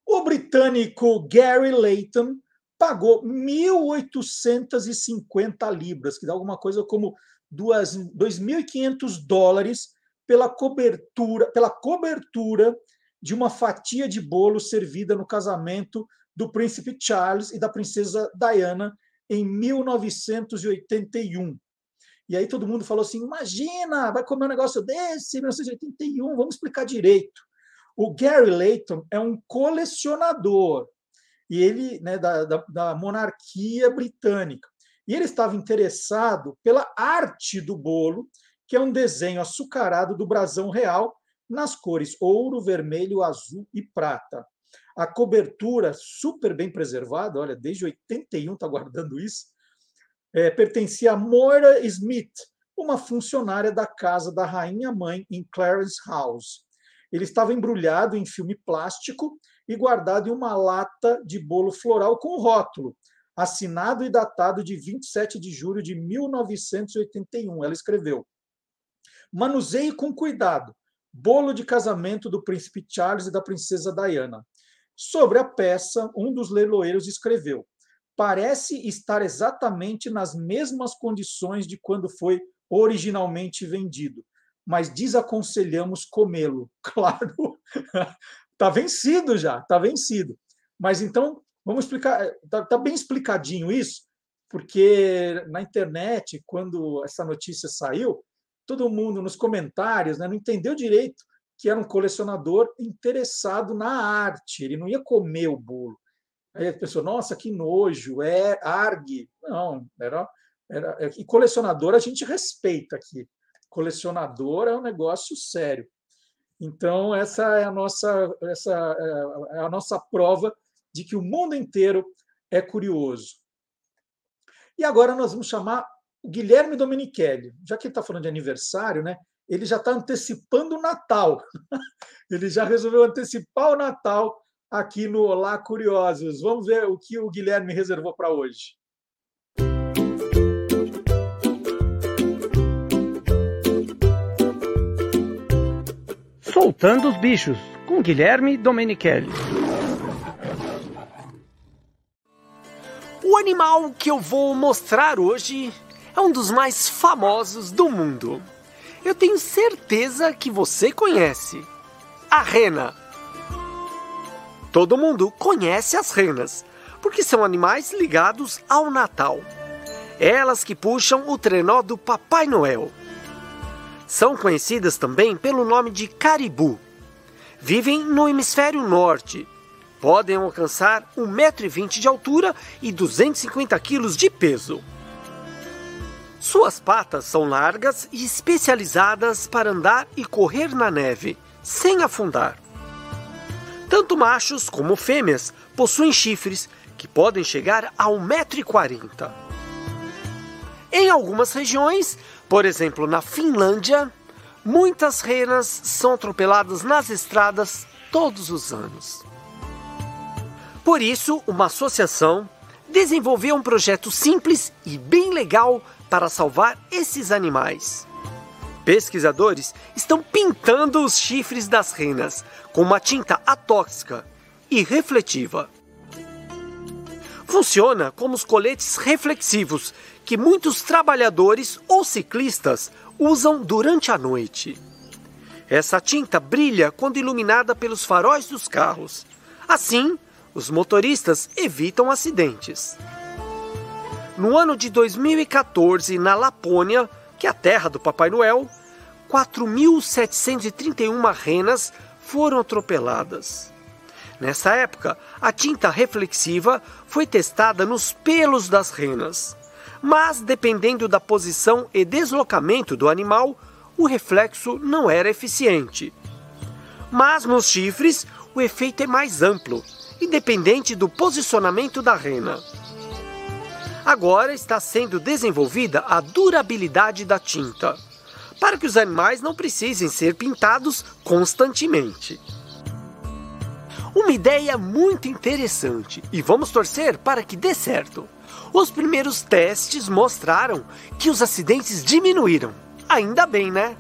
O britânico Gary Layton pagou 1.850 libras, que dá alguma coisa como 2.500 dólares pela cobertura, pela cobertura de uma fatia de bolo servida no casamento do príncipe Charles e da princesa Diana em 1981. E aí todo mundo falou assim: imagina, vai comer um negócio desse, 1981, vamos explicar direito. O Gary Layton é um colecionador e ele né, da, da, da monarquia britânica. E ele estava interessado pela arte do bolo, que é um desenho açucarado do brasão real nas cores ouro, vermelho, azul e prata. A cobertura super bem preservada, olha, desde 81 está guardando isso, é, pertencia a Moira Smith, uma funcionária da casa da rainha mãe em Clarence House. Ele estava embrulhado em filme plástico e guardado em uma lata de bolo floral com rótulo, assinado e datado de 27 de julho de 1981. Ela escreveu: Manuseie com cuidado. Bolo de casamento do príncipe Charles e da princesa Diana. Sobre a peça, um dos leiloeiros escreveu: Parece estar exatamente nas mesmas condições de quando foi originalmente vendido, mas desaconselhamos comê-lo. Claro, está vencido já, está vencido. Mas então, vamos explicar, está tá bem explicadinho isso, porque na internet, quando essa notícia saiu, todo mundo nos comentários né, não entendeu direito que era um colecionador interessado na arte, ele não ia comer o bolo. Aí a pessoa, nossa, que nojo, é argue. Não, era, era. E colecionador a gente respeita aqui. Colecionador é um negócio sério. Então, essa é a nossa, essa é a nossa prova de que o mundo inteiro é curioso. E agora nós vamos chamar o Guilherme Domenichelli. Já que ele está falando de aniversário, né? ele já está antecipando o Natal. ele já resolveu antecipar o Natal aqui no Olá Curiosos. Vamos ver o que o Guilherme reservou para hoje. Soltando os bichos, com Guilherme Domenichelli. O animal que eu vou mostrar hoje é um dos mais famosos do mundo. Eu tenho certeza que você conhece. A rena. Todo mundo conhece as renas, porque são animais ligados ao Natal. Elas que puxam o trenó do Papai Noel. São conhecidas também pelo nome de caribu. Vivem no hemisfério norte. Podem alcançar 1,20m de altura e 250 kg de peso. Suas patas são largas e especializadas para andar e correr na neve, sem afundar. Tanto machos como fêmeas possuem chifres que podem chegar a 1,40m. Em algumas regiões, por exemplo na Finlândia, muitas renas são atropeladas nas estradas todos os anos. Por isso, uma associação desenvolveu um projeto simples e bem legal para salvar esses animais. Pesquisadores estão pintando os chifres das renas com uma tinta atóxica e refletiva. Funciona como os coletes reflexivos que muitos trabalhadores ou ciclistas usam durante a noite. Essa tinta brilha quando iluminada pelos faróis dos carros. Assim, os motoristas evitam acidentes. No ano de 2014, na Lapônia, que é a terra do Papai Noel, 4.731 renas foram atropeladas. Nessa época, a tinta reflexiva foi testada nos pelos das renas, mas dependendo da posição e deslocamento do animal, o reflexo não era eficiente. Mas nos chifres, o efeito é mais amplo, independente do posicionamento da rena. Agora está sendo desenvolvida a durabilidade da tinta, para que os animais não precisem ser pintados constantemente. Uma ideia muito interessante e vamos torcer para que dê certo. Os primeiros testes mostraram que os acidentes diminuíram. Ainda bem, né?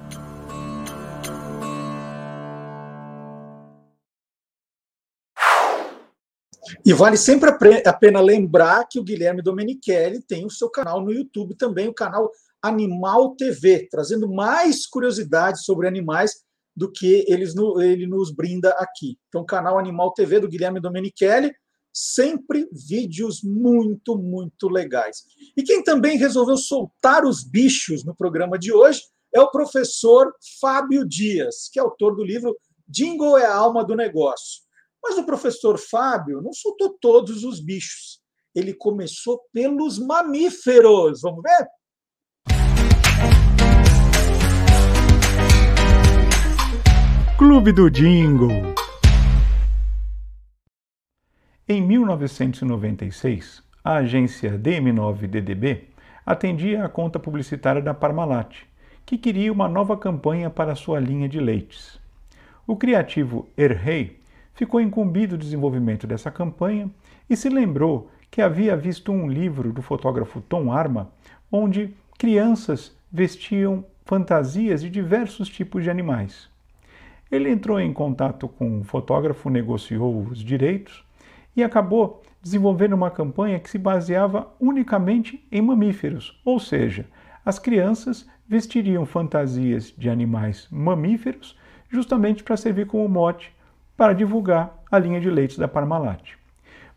E vale sempre a pena lembrar que o Guilherme Domenichelli tem o seu canal no YouTube também, o canal Animal TV, trazendo mais curiosidades sobre animais do que eles, ele nos brinda aqui. Então, canal Animal TV do Guilherme Domenichelli, sempre vídeos muito, muito legais. E quem também resolveu soltar os bichos no programa de hoje é o professor Fábio Dias, que é autor do livro Jingle é a alma do negócio. Mas o professor Fábio não soltou todos os bichos. Ele começou pelos mamíferos. Vamos ver? Clube do Jingle. Em 1996, a agência DM9DDB atendia a conta publicitária da Parmalat, que queria uma nova campanha para sua linha de leites. O criativo Errei ficou incumbido o desenvolvimento dessa campanha e se lembrou que havia visto um livro do fotógrafo Tom Arma onde crianças vestiam fantasias de diversos tipos de animais. Ele entrou em contato com um fotógrafo, negociou os direitos e acabou desenvolvendo uma campanha que se baseava unicamente em mamíferos, ou seja, as crianças vestiriam fantasias de animais mamíferos justamente para servir como mote para divulgar a linha de leites da Parmalat.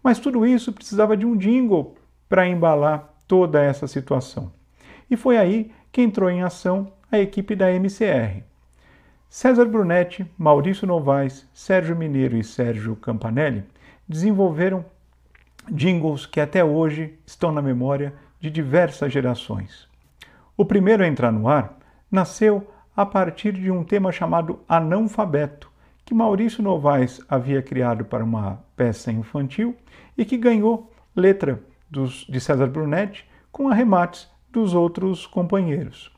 Mas tudo isso precisava de um jingle para embalar toda essa situação. E foi aí que entrou em ação a equipe da MCR. César Brunetti, Maurício Novaes, Sérgio Mineiro e Sérgio Campanelli desenvolveram jingles que até hoje estão na memória de diversas gerações. O primeiro a entrar no ar nasceu a partir de um tema chamado Analfabeto, que Maurício Novaes havia criado para uma peça infantil e que ganhou letra dos, de César Brunetti com arremates dos outros companheiros.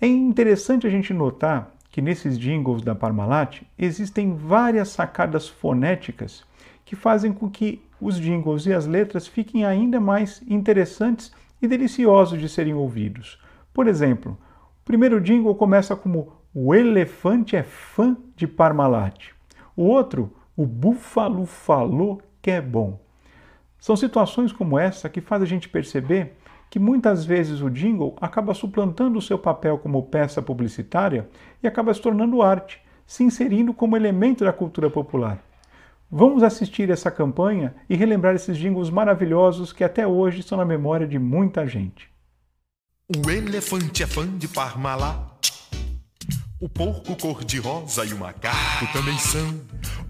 É interessante a gente notar que nesses jingles da Parmalat existem várias sacadas fonéticas que fazem com que os jingles e as letras fiquem ainda mais interessantes e deliciosos de serem ouvidos. Por exemplo, o primeiro jingle começa como O elefante é fã de Parmalat. O outro, O búfalo falou que é bom. São situações como essa que faz a gente perceber que muitas vezes o jingle acaba suplantando o seu papel como peça publicitária e acaba se tornando arte, se inserindo como elemento da cultura popular. Vamos assistir essa campanha e relembrar esses jingles maravilhosos que até hoje estão na memória de muita gente. O elefante é fã de Parmalat. O porco cor-de-rosa e o macaco também são.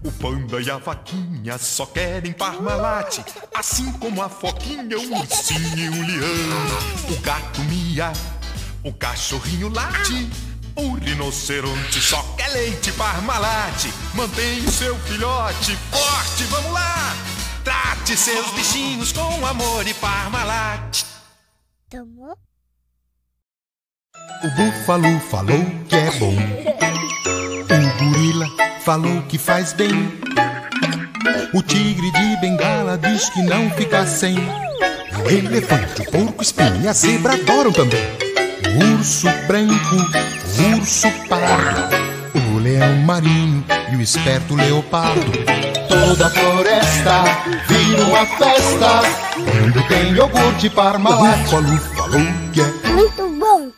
O panda e a vaquinha só querem Parmalat. Assim como a foquinha, o ursinho e o leão. O gato mia, o cachorrinho late. O rinoceronte só quer leite Parmalat. Mantém o seu filhote forte, vamos lá! Trate seus bichinhos com amor e Parmalat. Tomou? O búfalo falou que é bom. O gorila falou que faz bem. O tigre de bengala diz que não fica sem. O elefante, o porco espinho e a zebra adoram também o urso branco, o urso pardo, o leão marinho e o esperto leopardo. Toda a floresta vira uma festa quando tem iogurte Parmalat. Falou que é muito bom.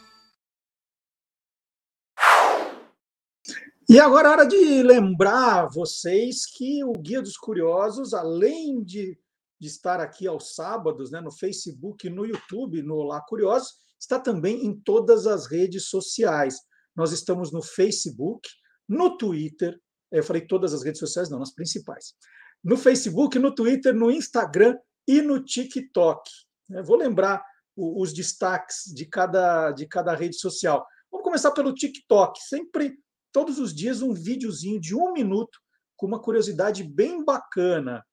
E agora é hora de lembrar vocês que o Guia dos Curiosos, além de, de estar aqui aos sábados, né, no Facebook, no YouTube, no Olá Curiosos, está também em todas as redes sociais. Nós estamos no Facebook, no Twitter, eu falei todas as redes sociais, não, nas principais. No Facebook, no Twitter, no Instagram e no TikTok. Eu vou lembrar os destaques de cada, de cada rede social. Vamos começar pelo TikTok. Sempre, todos os dias, um videozinho de um minuto com uma curiosidade bem bacana.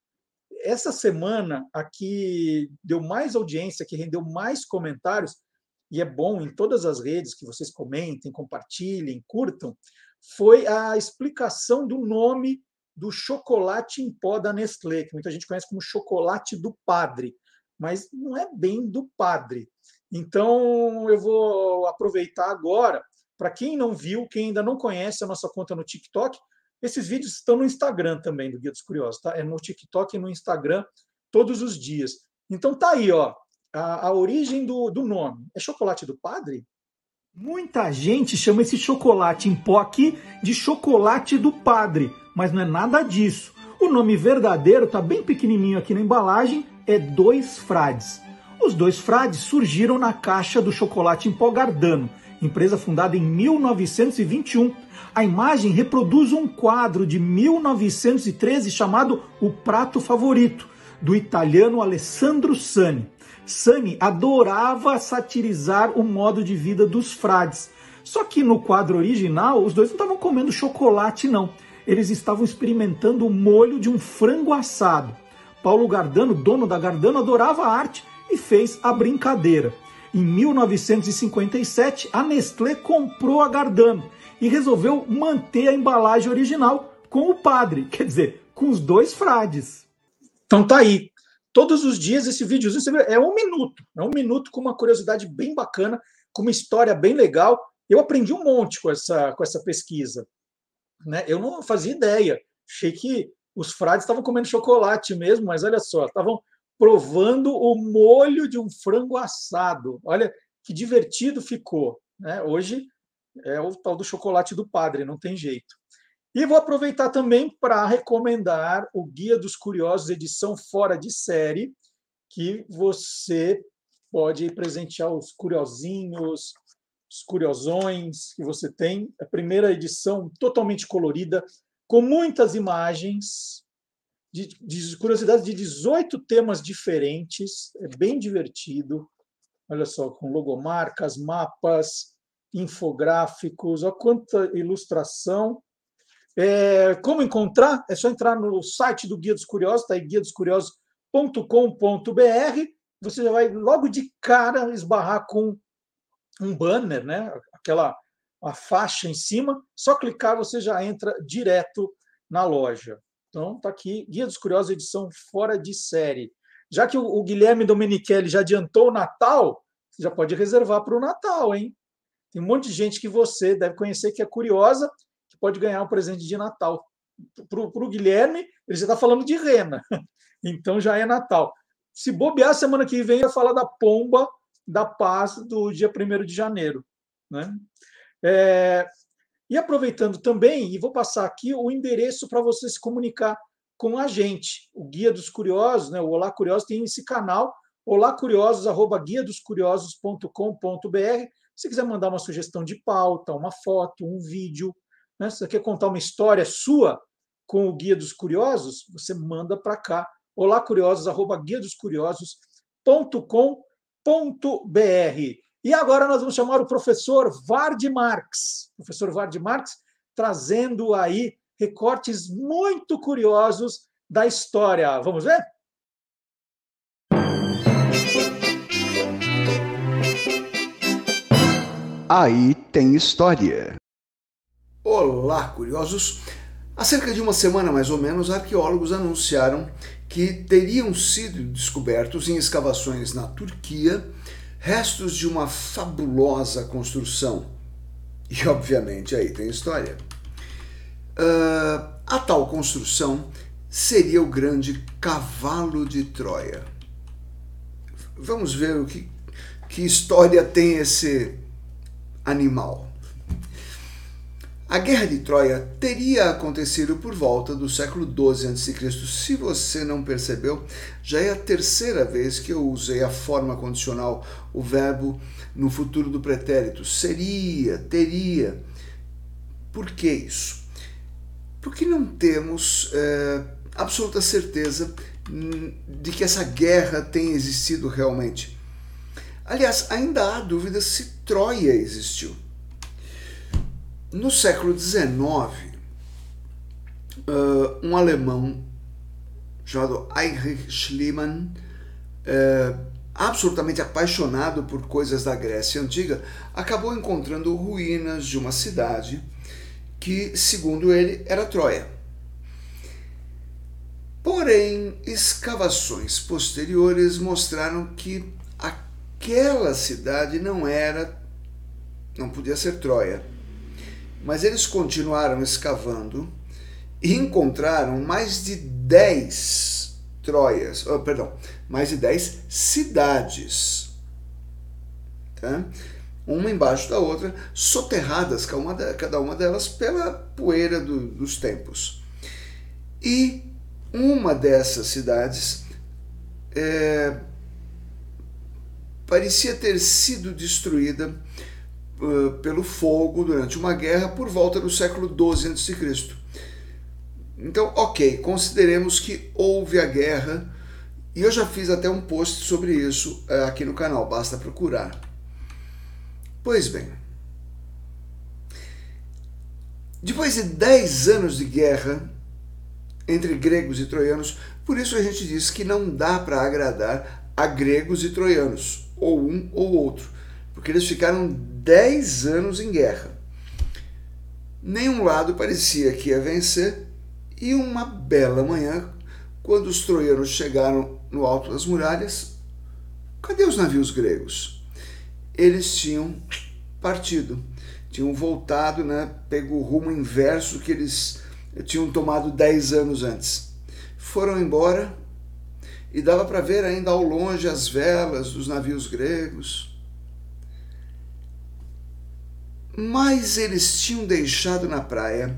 Essa semana, aqui deu mais audiência, que rendeu mais comentários, e é bom em todas as redes que vocês comentem, compartilhem, curtam, foi a explicação do nome do chocolate em pó da Nestlé, que muita gente conhece como chocolate do padre, mas não é bem do padre. Então eu vou aproveitar agora, para quem não viu, quem ainda não conhece a nossa conta no TikTok, esses vídeos estão no Instagram também do Guia dos Curiosos, tá? É no TikTok e no Instagram todos os dias. Então tá aí, ó a, a origem do, do nome. É chocolate do padre? Muita gente chama esse chocolate em pó aqui de chocolate do padre, mas não é nada disso. O nome verdadeiro está bem pequenininho aqui na embalagem, é Dois Frades. Os Dois Frades surgiram na caixa do chocolate em pó Gardano, empresa fundada em 1921. A imagem reproduz um quadro de 1913 chamado O Prato Favorito, do italiano Alessandro Sani. Sani adorava satirizar o modo de vida dos frades. Só que no quadro original, os dois não estavam comendo chocolate, não. Eles estavam experimentando o molho de um frango assado. Paulo Gardano, dono da Gardano, adorava a arte e fez a brincadeira. Em 1957, a Nestlé comprou a Gardano e resolveu manter a embalagem original com o padre, quer dizer, com os dois frades. Então tá aí, todos os dias esse videozinho é um minuto, é um minuto com uma curiosidade bem bacana, com uma história bem legal. Eu aprendi um monte com essa, com essa pesquisa. Né? Eu não fazia ideia. Achei que os frades estavam comendo chocolate mesmo, mas olha só, estavam provando o molho de um frango assado. Olha que divertido ficou. Né? Hoje é o tal do chocolate do padre, não tem jeito. E vou aproveitar também para recomendar o Guia dos Curiosos, edição fora de série, que você pode presentear os curiosinhos, os curiosões que você tem. A primeira edição totalmente colorida, com muitas imagens, de, de curiosidades de 18 temas diferentes, é bem divertido. Olha só, com logomarcas, mapas, infográficos, olha quanta ilustração. É, como encontrar? É só entrar no site do Guia dos Curiosos, está aí guiadoscuriosos.com.br. Você já vai logo de cara esbarrar com um banner, né? aquela a faixa em cima. Só clicar, você já entra direto na loja. Então, está aqui, Guia dos Curiosos, edição fora de série. Já que o, Guilherme Domenichelli já adiantou o Natal, você já pode reservar para o Natal, hein? Tem um monte de gente que você deve conhecer que é curiosa, pode ganhar um presente de Natal. Para o Guilherme, ele já está falando de rena. Então já é Natal. Se bobear, semana que vem vai falar da pomba da paz do dia 1 de janeiro. Né? É, e aproveitando também, e vou passar aqui o endereço para você se comunicar com a gente. O Guia dos Curiosos, né, o Olá Curiosos, tem esse canal, olacuriosos, arroba guiadoscuriosos.com.br. Se quiser mandar uma sugestão de pauta, uma foto, um vídeo, né, se você quer contar uma história sua com o Guia dos Curiosos, você manda para cá, olacuriosos, arroba guiadoscuriosos.com.br. E agora nós vamos chamar o professor Vard Marx. Professor Vard Marx trazendo aí recortes muito curiosos da história. Vamos ver? Aí tem história. Olá, curiosos! Há cerca de uma semana, mais ou menos, arqueólogos anunciaram que teriam sido descobertos em escavações na Turquia restos de uma fabulosa construção. E, obviamente, aí tem história. Uh, a tal construção seria o grande cavalo de Troia. Vamos ver o que, que história tem esse animal. A Guerra de Troia teria acontecido por volta do século XII a.C. Se você não percebeu, já é a terceira vez que eu usei a forma condicional, o verbo no futuro do pretérito. Seria, teria. Por que isso? Porque não temos é, absoluta certeza de que essa guerra tenha existido realmente. Aliás, ainda há dúvidas se Troia existiu. No século XIX, uh, um alemão chamado Heinrich Schliemann, uh, absolutamente apaixonado por coisas da Grécia Antiga, acabou encontrando ruínas de uma cidade que, segundo ele, era Troia. Porém, escavações posteriores mostraram que aquela cidade não era, não podia ser Troia mas eles continuaram escavando e encontraram mais de 10 Troias, oh, perdão, mais de 10 cidades. Tá? Uma embaixo da outra, soterradas, cada uma delas pela poeira do, dos tempos. E uma dessas cidades é, parecia ter sido destruída pelo fogo durante uma guerra por volta do século 12 a.C. Então, ok, consideremos que houve a guerra e eu já fiz até um post sobre isso uh, aqui no canal, basta procurar. Pois bem, depois de 10 anos de guerra entre gregos e troianos, por isso a gente diz que não dá para agradar a gregos e troianos, ou um ou outro porque eles ficaram 10 anos em guerra. Nenhum lado parecia que ia vencer, e uma bela manhã, quando os troianos chegaram no alto das muralhas, cadê os navios gregos? Eles tinham partido. tinham voltado, né, pego o rumo inverso que eles tinham tomado 10 anos antes. Foram embora e dava para ver ainda ao longe as velas dos navios gregos. Mas eles tinham deixado na praia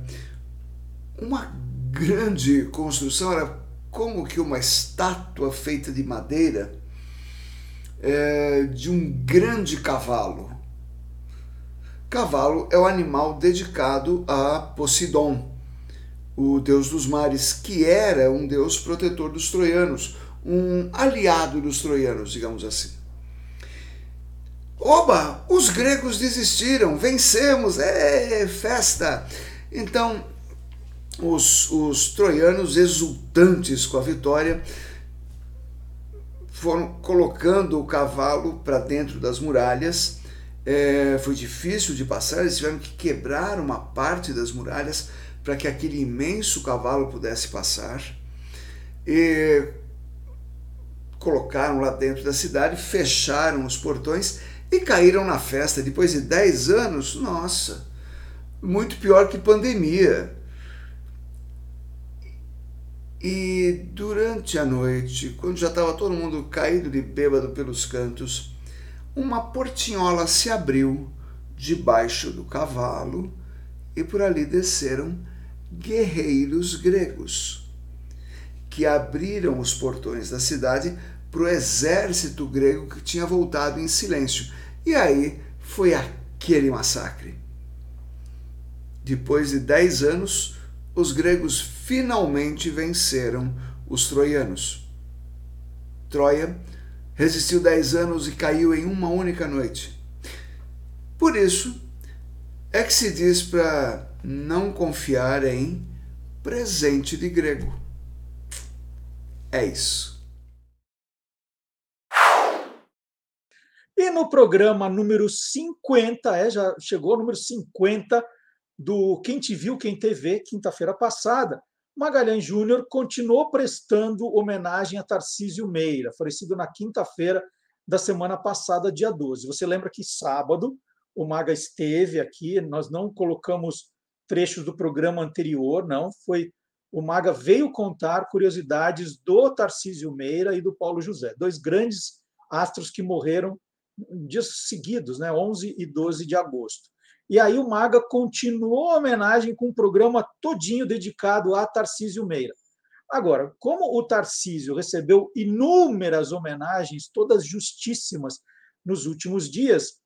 uma grande construção, era como que uma estátua feita de madeira é, de um grande cavalo. Cavalo é o animal dedicado a Poseidon, o deus dos mares, que era um deus protetor dos troianos, um aliado dos troianos, digamos assim. Oba, os gregos desistiram, vencemos, é festa. Então, os, os troianos, exultantes com a vitória, foram colocando o cavalo para dentro das muralhas. É, foi difícil de passar, eles tiveram que quebrar uma parte das muralhas para que aquele imenso cavalo pudesse passar. E colocaram lá dentro da cidade, fecharam os portões e caíram na festa. Depois de 10 anos, nossa, muito pior que pandemia. E durante a noite, quando já estava todo mundo caído de bêbado pelos cantos, uma portinhola se abriu debaixo do cavalo e por ali desceram guerreiros gregos, que abriram os portões da cidade para o exército grego que tinha voltado em silêncio. E aí foi aquele massacre. Depois de dez anos, os gregos finalmente venceram os troianos. Troia resistiu dez anos e caiu em uma única noite. Por isso é que se diz para não confiar em presente de grego. É isso. E no programa número 50, é, já chegou o número 50 do Quem Te Viu, Quem TV, quinta-feira passada, Magalhães Júnior continuou prestando homenagem a Tarcísio Meira, falecido na quinta-feira da semana passada, dia 12. Você lembra que sábado o Maga esteve aqui, nós não colocamos trechos do programa anterior, não, foi o Maga veio contar curiosidades do Tarcísio Meira e do Paulo José, dois grandes astros que morreram dias seguidos, né, 11 e 12 de agosto. E aí o Maga continuou a homenagem com um programa todinho dedicado a Tarcísio Meira. Agora, como o Tarcísio recebeu inúmeras homenagens, todas justíssimas, nos últimos dias,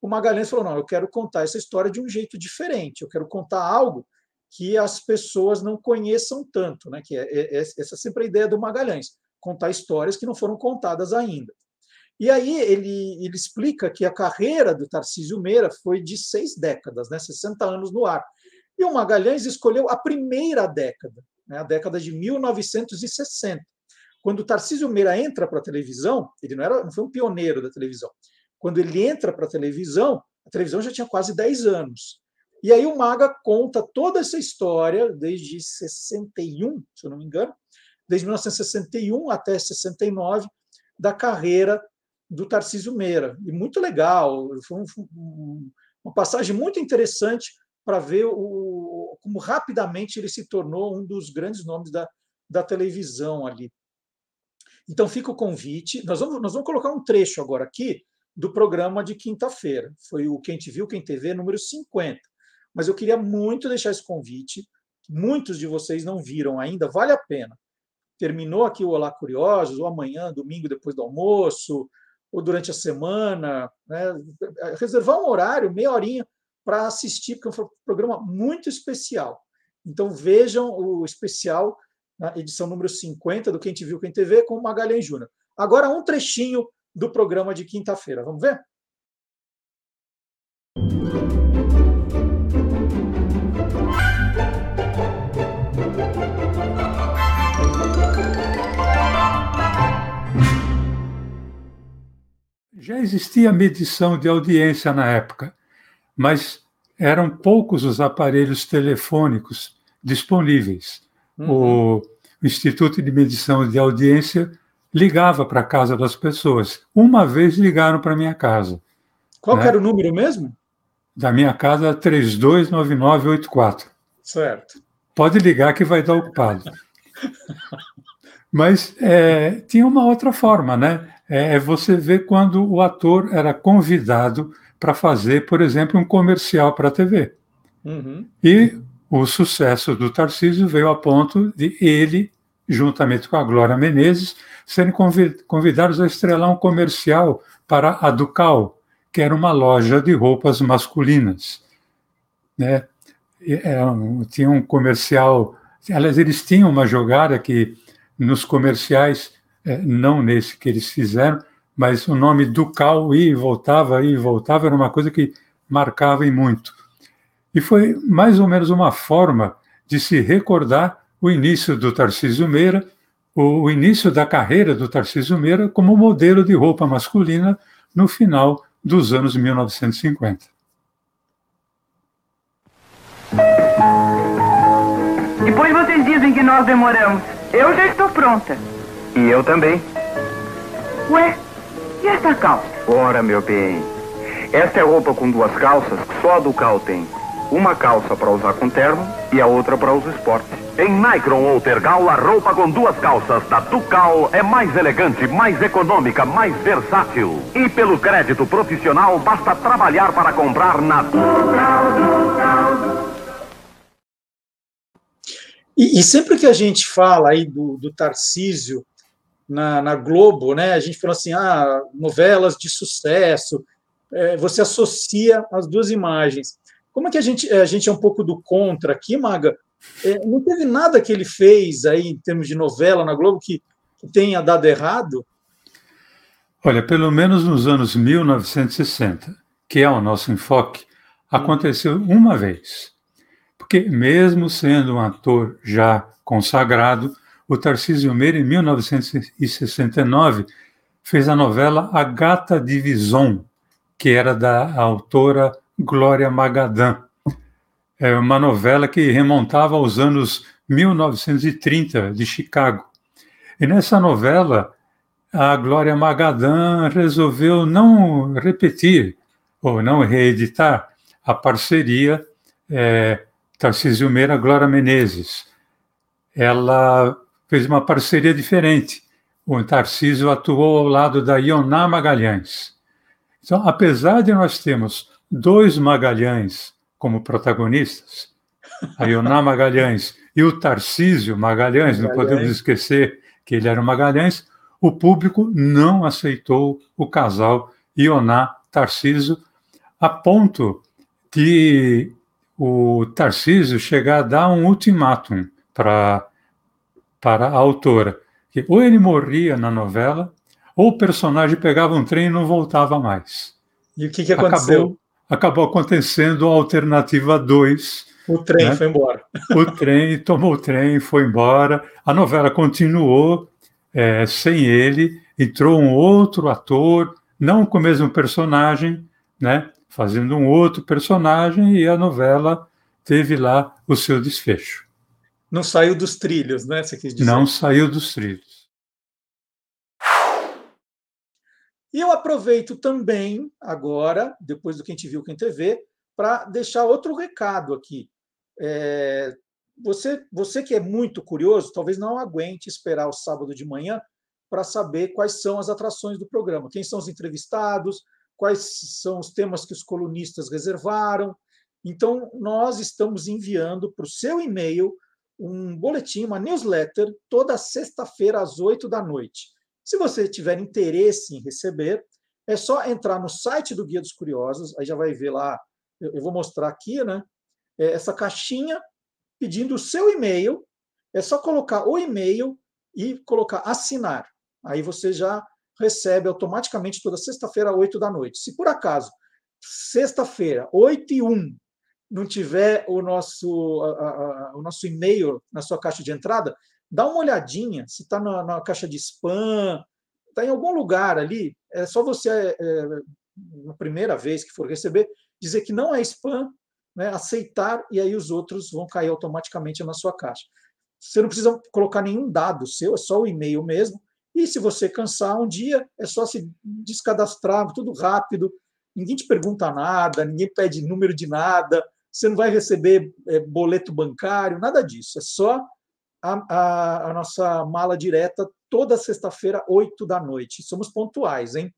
o Magalhães falou: não, eu quero contar essa história de um jeito diferente, eu quero contar algo que as pessoas não conheçam tanto, né? Que é, é, é essa é sempre a ideia do Magalhães, contar histórias que não foram contadas ainda. E aí ele, ele explica que a carreira do Tarcísio Meira foi de seis décadas, né, 60 anos no ar. E o Magalhães escolheu a primeira década, né, a década de 1960. Quando o Tarcísio Meira entra para a televisão, ele não, era, não foi um pioneiro da televisão. Quando ele entra para a televisão, a televisão já tinha quase 10 anos. E aí o Maga conta toda essa história desde 61, se eu não me engano, desde 1961 até 69, da carreira do Tarcísio Meira. E muito legal, foi um, uma passagem muito interessante para ver o, como rapidamente ele se tornou um dos grandes nomes da, da televisão ali. Então fica o convite. Nós vamos, nós vamos colocar um trecho agora aqui do programa de quinta-feira. Foi o Quem Te Viu, Quem TV, número 50. Mas eu queria muito deixar esse convite. Muitos de vocês não viram ainda, vale a pena. Terminou aqui o Olá Curiosos, ou amanhã, domingo, depois do almoço, ou durante a semana, né? reservar um horário, meia horinha, para assistir, porque é um programa muito especial. Então vejam o especial na edição número 50 do Quem Te Viu, Quem TV, com o Magalhães Júnior. Agora um trechinho do programa de quinta-feira. Vamos ver? Já existia medição de audiência na época, mas eram poucos os aparelhos telefônicos disponíveis. Uhum. O Instituto de Medição de Audiência ligava para a casa das pessoas. Uma vez ligaram para minha casa. Qual né? era o número mesmo? da minha casa 329984. Certo. Pode ligar que vai estar ocupado. Mas é, tinha uma outra forma, né? É, é você ver quando o ator era convidado para fazer, por exemplo, um comercial para a TV. Uhum. E o sucesso do Tarcísio veio a ponto de ele, juntamente com a Glória Menezes, serem convidados a estrelar um comercial para a Ducal, que era uma loja de roupas masculinas. Né? É, tinha um comercial, aliás, eles tinham uma jogada que nos comerciais, não nesse que eles fizeram, mas o nome Ducal ia e voltava, ia e voltava, era uma coisa que marcava em muito. E foi mais ou menos uma forma de se recordar o início do Tarcísio Meira, o início da carreira do Tarcísio Meira como modelo de roupa masculina no final dos anos 1950. Depois vocês dizem que nós demoramos. Eu já estou pronta. E eu também. Ué, e essa calça? Ora, meu bem. Esta é roupa com duas calças que só a Ducal tem. Uma calça para usar com terno e a outra para os esportes. Em Nikron ou Tergal, a roupa com duas calças da Ducal é mais elegante, mais econômica, mais versátil. E pelo crédito profissional, basta trabalhar para comprar na Ducal, Ducal. E, e sempre que a gente fala aí do, do Tarcísio na, na, Globo, né, a gente fala assim, ah, novelas de sucesso, é, você associa as duas imagens. Como é que a gente, a gente é um pouco do contra aqui, Maga? É, não teve nada que ele fez aí em termos de novela na Globo que, que tenha dado errado? Olha, pelo menos nos anos 1960, que é o nosso enfoque, aconteceu uma vez. Porque, mesmo sendo um ator já consagrado, o Tarcísio Meira, em 1969, fez a novela A Gata de Vison, que era da autora Glória Magadã é uma novela que remontava aos anos 1930 de Chicago. E nessa novela, a Glória Magadã resolveu não repetir ou não reeditar a parceria é, Tarcísio Meira Glória Menezes. Ela fez uma parceria diferente. O Tarcísio atuou ao lado da Ioná Magalhães. Então, apesar de nós termos dois Magalhães como protagonistas, a Ioná Magalhães e o Tarcísio Magalhães, Magalhães, não podemos esquecer que ele era o Magalhães, o público não aceitou o casal Ioná Tarcísio, a ponto de o Tarcísio chegar a dar um ultimátum para para a autora, que ou ele morria na novela, ou o personagem pegava um trem e não voltava mais. E o que, que aconteceu? Acabou, acabou acontecendo a alternativa 2. O trem né? foi embora. O trem tomou o trem, foi embora. A novela continuou é, sem ele. Entrou um outro ator, não com o mesmo personagem, né? Fazendo um outro personagem e a novela teve lá o seu desfecho. Não saiu dos trilhos, né? Você quis dizer? Não saiu dos trilhos. E eu aproveito também, agora, depois do que a gente viu com a TV, para deixar outro recado aqui. É, você, você que é muito curioso, talvez não aguente esperar o sábado de manhã para saber quais são as atrações do programa, quem são os entrevistados, quais são os temas que os colunistas reservaram. Então, nós estamos enviando para o seu e-mail um boletim, uma newsletter, toda sexta-feira às oito da noite. Se você tiver interesse em receber, é só entrar no site do Guia dos Curiosos, aí já vai ver lá, eu vou mostrar aqui, né? É, essa caixinha pedindo o seu e-mail, é só colocar o e-mail e colocar assinar. Aí você já recebe automaticamente toda sexta-feira, 8 da noite. Se por acaso, sexta-feira, 8 e 1, não tiver o nosso, a, a, o nosso e-mail na sua caixa de entrada, dá uma olhadinha se está na, na, caixa de spam, está em algum lugar ali. É só você, é, é, na primeira vez que for receber, dizer que não é spam, né, aceitar, e aí os outros vão cair automaticamente na sua caixa. Você não precisa colocar nenhum dado seu, é só o e-mail mesmo. E se você cansar um dia, é só se descadastrar, tudo rápido. ninguém te pergunta nada, ninguém pede número de nada, você não vai receber é, boleto bancário, nada disso. É só a, a, a nossa mala direta toda sexta-feira, 8 da noite. Somos pontuais, hein?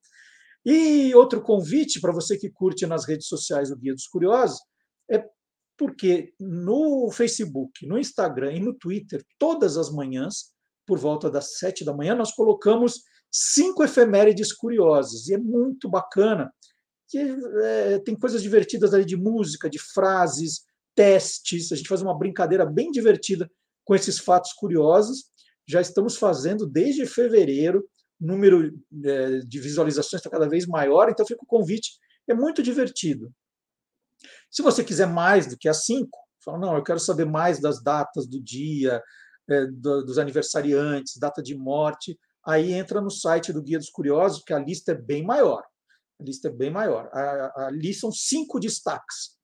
E outro convite para você que curte nas redes sociais o Guia dos Curiosos é porque no Facebook, no Instagram e no Twitter, todas as manhãs, por volta das sete da manhã, nós colocamos cinco efemérides curiosas. E é muito bacana, que é, tem coisas divertidas ali de música, de frases, testes. A gente faz uma brincadeira bem divertida com esses fatos curiosos. Já estamos fazendo desde fevereiro, o número é, de visualizações está cada vez maior, então fica o convite, é muito divertido. Se você quiser mais do que as cinco, fala, não, eu quero saber mais das datas do dia, é, do, dos aniversariantes, data de morte, aí entra no site do Guia dos Curiosos, que a lista é bem maior. A lista é bem maior. A, ali são cinco destaques.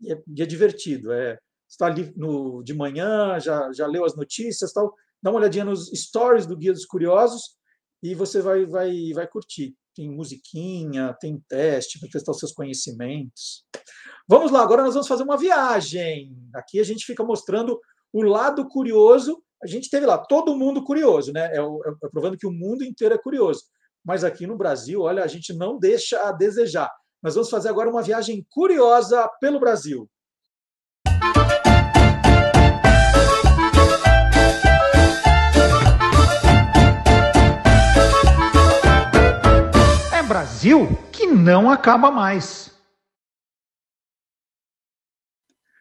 E é, e é divertido. É, está ali no, de manhã, já, já leu as notícias, tal, dá uma olhadinha nos stories do Guia dos Curiosos e você vai, vai, vai curtir. Tem musiquinha, tem teste para testar os seus conhecimentos. Vamos lá, agora nós vamos fazer uma viagem. Aqui a gente fica mostrando o lado curioso. A gente teve lá todo mundo curioso, né? É, é, é provando que o mundo inteiro é curioso. Mas aqui no Brasil, olha, a gente não deixa a desejar. Nós vamos fazer agora uma viagem curiosa pelo Brasil. É Brasil que não acaba mais.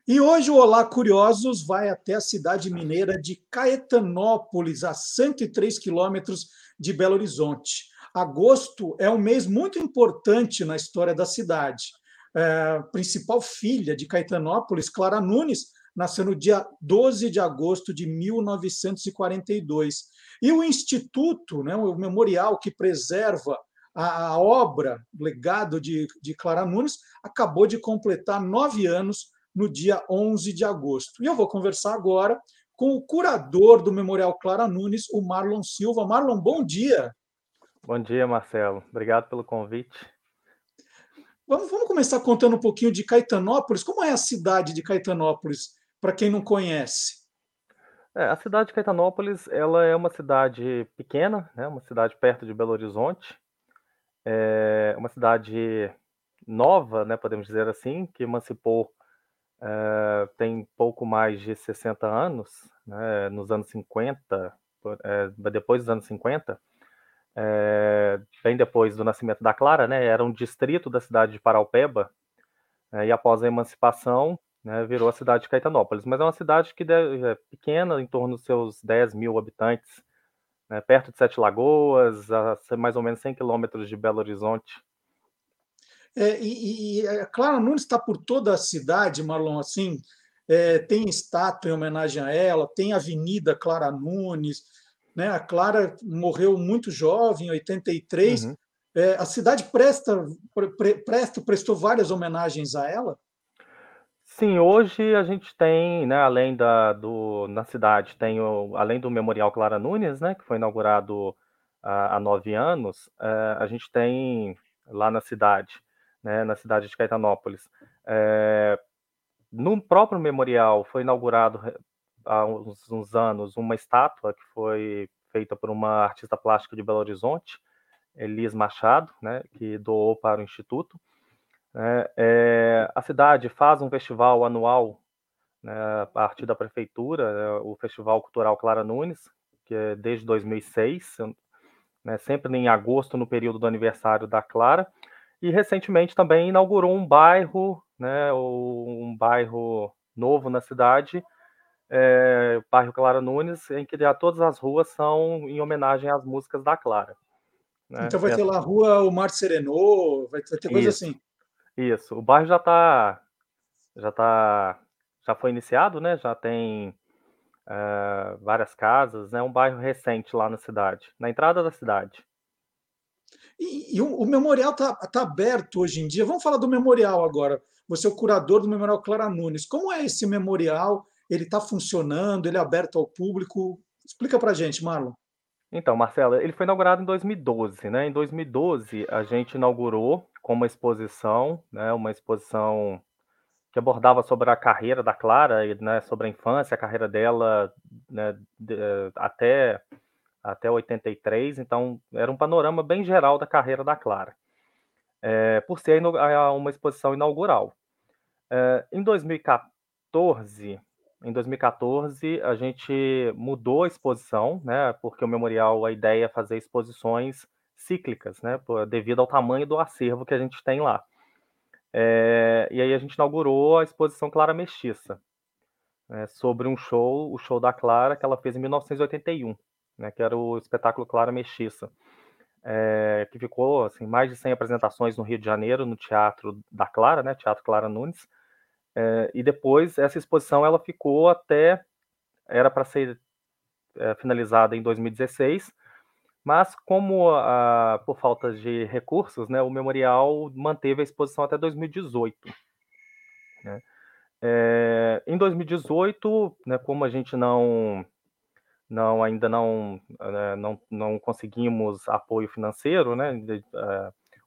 E hoje o Olá Curiosos vai até a cidade mineira de Caetanópolis, a 103 quilômetros de Belo Horizonte. Agosto é um mês muito importante na história da cidade. É, principal filha de Caetanópolis, Clara Nunes, nasceu no dia 12 de agosto de 1942. E o Instituto, né, o memorial que preserva a, a obra, o legado de, de Clara Nunes, acabou de completar nove anos no dia 11 de agosto. E eu vou conversar agora com o curador do Memorial Clara Nunes, o Marlon Silva. Marlon, bom dia. Bom dia, Marcelo. Obrigado pelo convite. Vamos, vamos começar contando um pouquinho de Caetanópolis. Como é a cidade de Caetanópolis, para quem não conhece? É, a cidade de Caetanópolis ela é uma cidade pequena, né, uma cidade perto de Belo Horizonte. É uma cidade nova, né, podemos dizer assim, que emancipou é, tem pouco mais de 60 anos, né, nos anos 50, é, depois dos anos 50, é, bem depois do nascimento da Clara, né, era um distrito da cidade de Paraupeba, e após a emancipação, né, virou a cidade de Caetanópolis. Mas é uma cidade que é pequena, em torno dos seus 10 mil habitantes, né, perto de Sete Lagoas, a mais ou menos 100 quilômetros de Belo Horizonte. É, e, e, a é, Clara Nunes está por toda a cidade, Marlon, assim, é, tem estátua em homenagem a ela, tem Avenida Clara Nunes, né? A Clara morreu muito jovem, em 83. Uhum. É, a cidade presta, pre, presta, prestou várias homenagens a ela? Sim, hoje a gente tem, né, além da, do, na cidade, tem o, além do Memorial Clara Nunes, né, que foi inaugurado há, há nove anos, é, a gente tem lá na cidade né, na cidade de Caetanópolis. É, no próprio memorial foi inaugurado há uns, uns, anos uma estátua que foi feita por uma artista plástica de Belo Horizonte, Elis Machado, né, que doou para o Instituto. É, é, a cidade faz um festival anual né, a partir da prefeitura, é, o Festival Cultural Clara Nunes, que é desde 2006, né, sempre em agosto, no período do aniversário da Clara, e recentemente também inaugurou um bairro, né, um bairro novo na cidade, é, o bairro Clara Nunes, em que todas as ruas são em homenagem às músicas da Clara. Né? Então vai ter lá a rua O Mar Serenô, vai ter coisa Isso. assim. Isso, o bairro já está já tá já foi iniciado, né? Já tem uh, várias casas, é né? um bairro recente lá na cidade, na entrada da cidade. E, e o, o, memorial está tá aberto hoje em dia. Vamos falar do memorial agora. Você é o curador do Memorial Clara Nunes. Como é esse memorial? Ele está funcionando? Ele é aberto ao público? Explica para gente, Marlon. Então, Marcelo, ele foi inaugurado em 2012, né? Em 2012, a gente inaugurou com uma exposição, né, uma exposição que abordava sobre a carreira da Clara, né, sobre a infância, a carreira dela né, de, até, até 83, então era um panorama bem geral da carreira da Clara, é, por ser uma exposição inaugural. É, em 2014, em 2014, a gente mudou a exposição, né, porque o memorial, a ideia é fazer exposições cíclicas, né, devido ao tamanho do acervo que a gente tem lá. É, e aí a gente inaugurou a exposição Clara Mestiça, né, sobre um show, o show da Clara, que ela fez em 1981, né, que era o espetáculo Clara Mestiça, é, que ficou assim, mais de 100 apresentações no Rio de Janeiro, no Teatro da Clara, né, Teatro Clara Nunes, é, e depois essa exposição ela ficou até era para ser é, finalizada em 2016, mas como a, por falta de recursos, né, o memorial manteve a exposição até 2018. Né? É, em 2018, né, como a gente não não ainda não, não, não conseguimos apoio financeiro, né, de,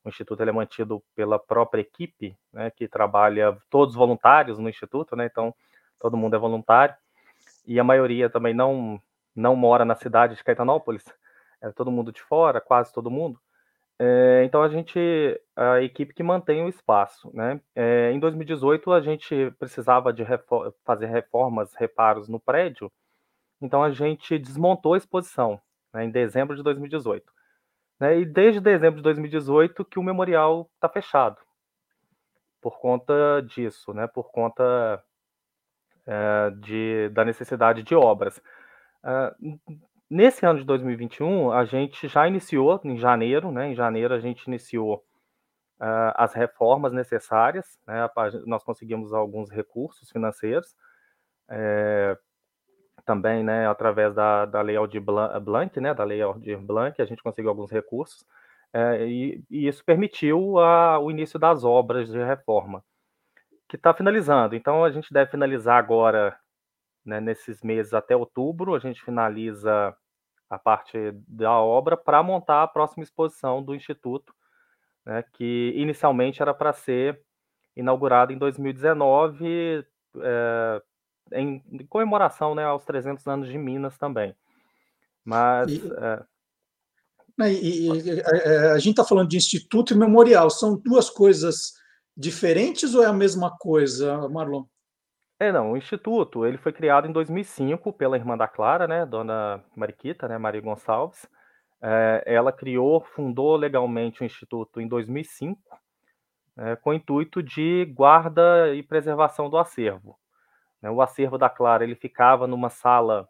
o Instituto é mantido pela própria equipe, né, que trabalha todos voluntários no Instituto, né, então todo mundo é voluntário, e a maioria também não, não mora na cidade de Caetanópolis, é todo mundo de fora, quase todo mundo. É, então a gente, a equipe que mantém o espaço, né? É, em 2018 a gente precisava de refor fazer reformas, reparos no prédio, então a gente desmontou a exposição né, em dezembro de 2018. Né, e desde dezembro de 2018 que o memorial está fechado, por conta disso, né, por conta é, de, da necessidade de obras. É, nesse ano de 2021, a gente já iniciou, em janeiro, né, em janeiro a gente iniciou uh, as reformas necessárias, né, nós conseguimos alguns recursos financeiros, é, também, né, através da, da Lei Aldir Blanc, né, da Lei Aldir Blanc, a gente conseguiu alguns recursos, é, e, e, isso permitiu a, o início das obras de reforma, que está finalizando. Então, a gente deve finalizar agora, né, nesses meses até outubro, a gente finaliza a parte da obra para montar a próxima exposição do Instituto, né, que inicialmente era para ser inaugurada em 2019, é, em comemoração né, aos 300 anos de Minas também. Mas. E, é... e, e a, a, gente está falando de instituto e memorial, são duas coisas diferentes ou é a mesma coisa, Marlon? É, não, o Instituto, ele foi criado em 2005 pela irmã da Clara, né, dona Mariquita, né, Maria Gonçalves. É, ela criou, fundou legalmente o Instituto em 2005, é, com o intuito de guarda e preservação do acervo. Né, o acervo da Clara ele ficava numa sala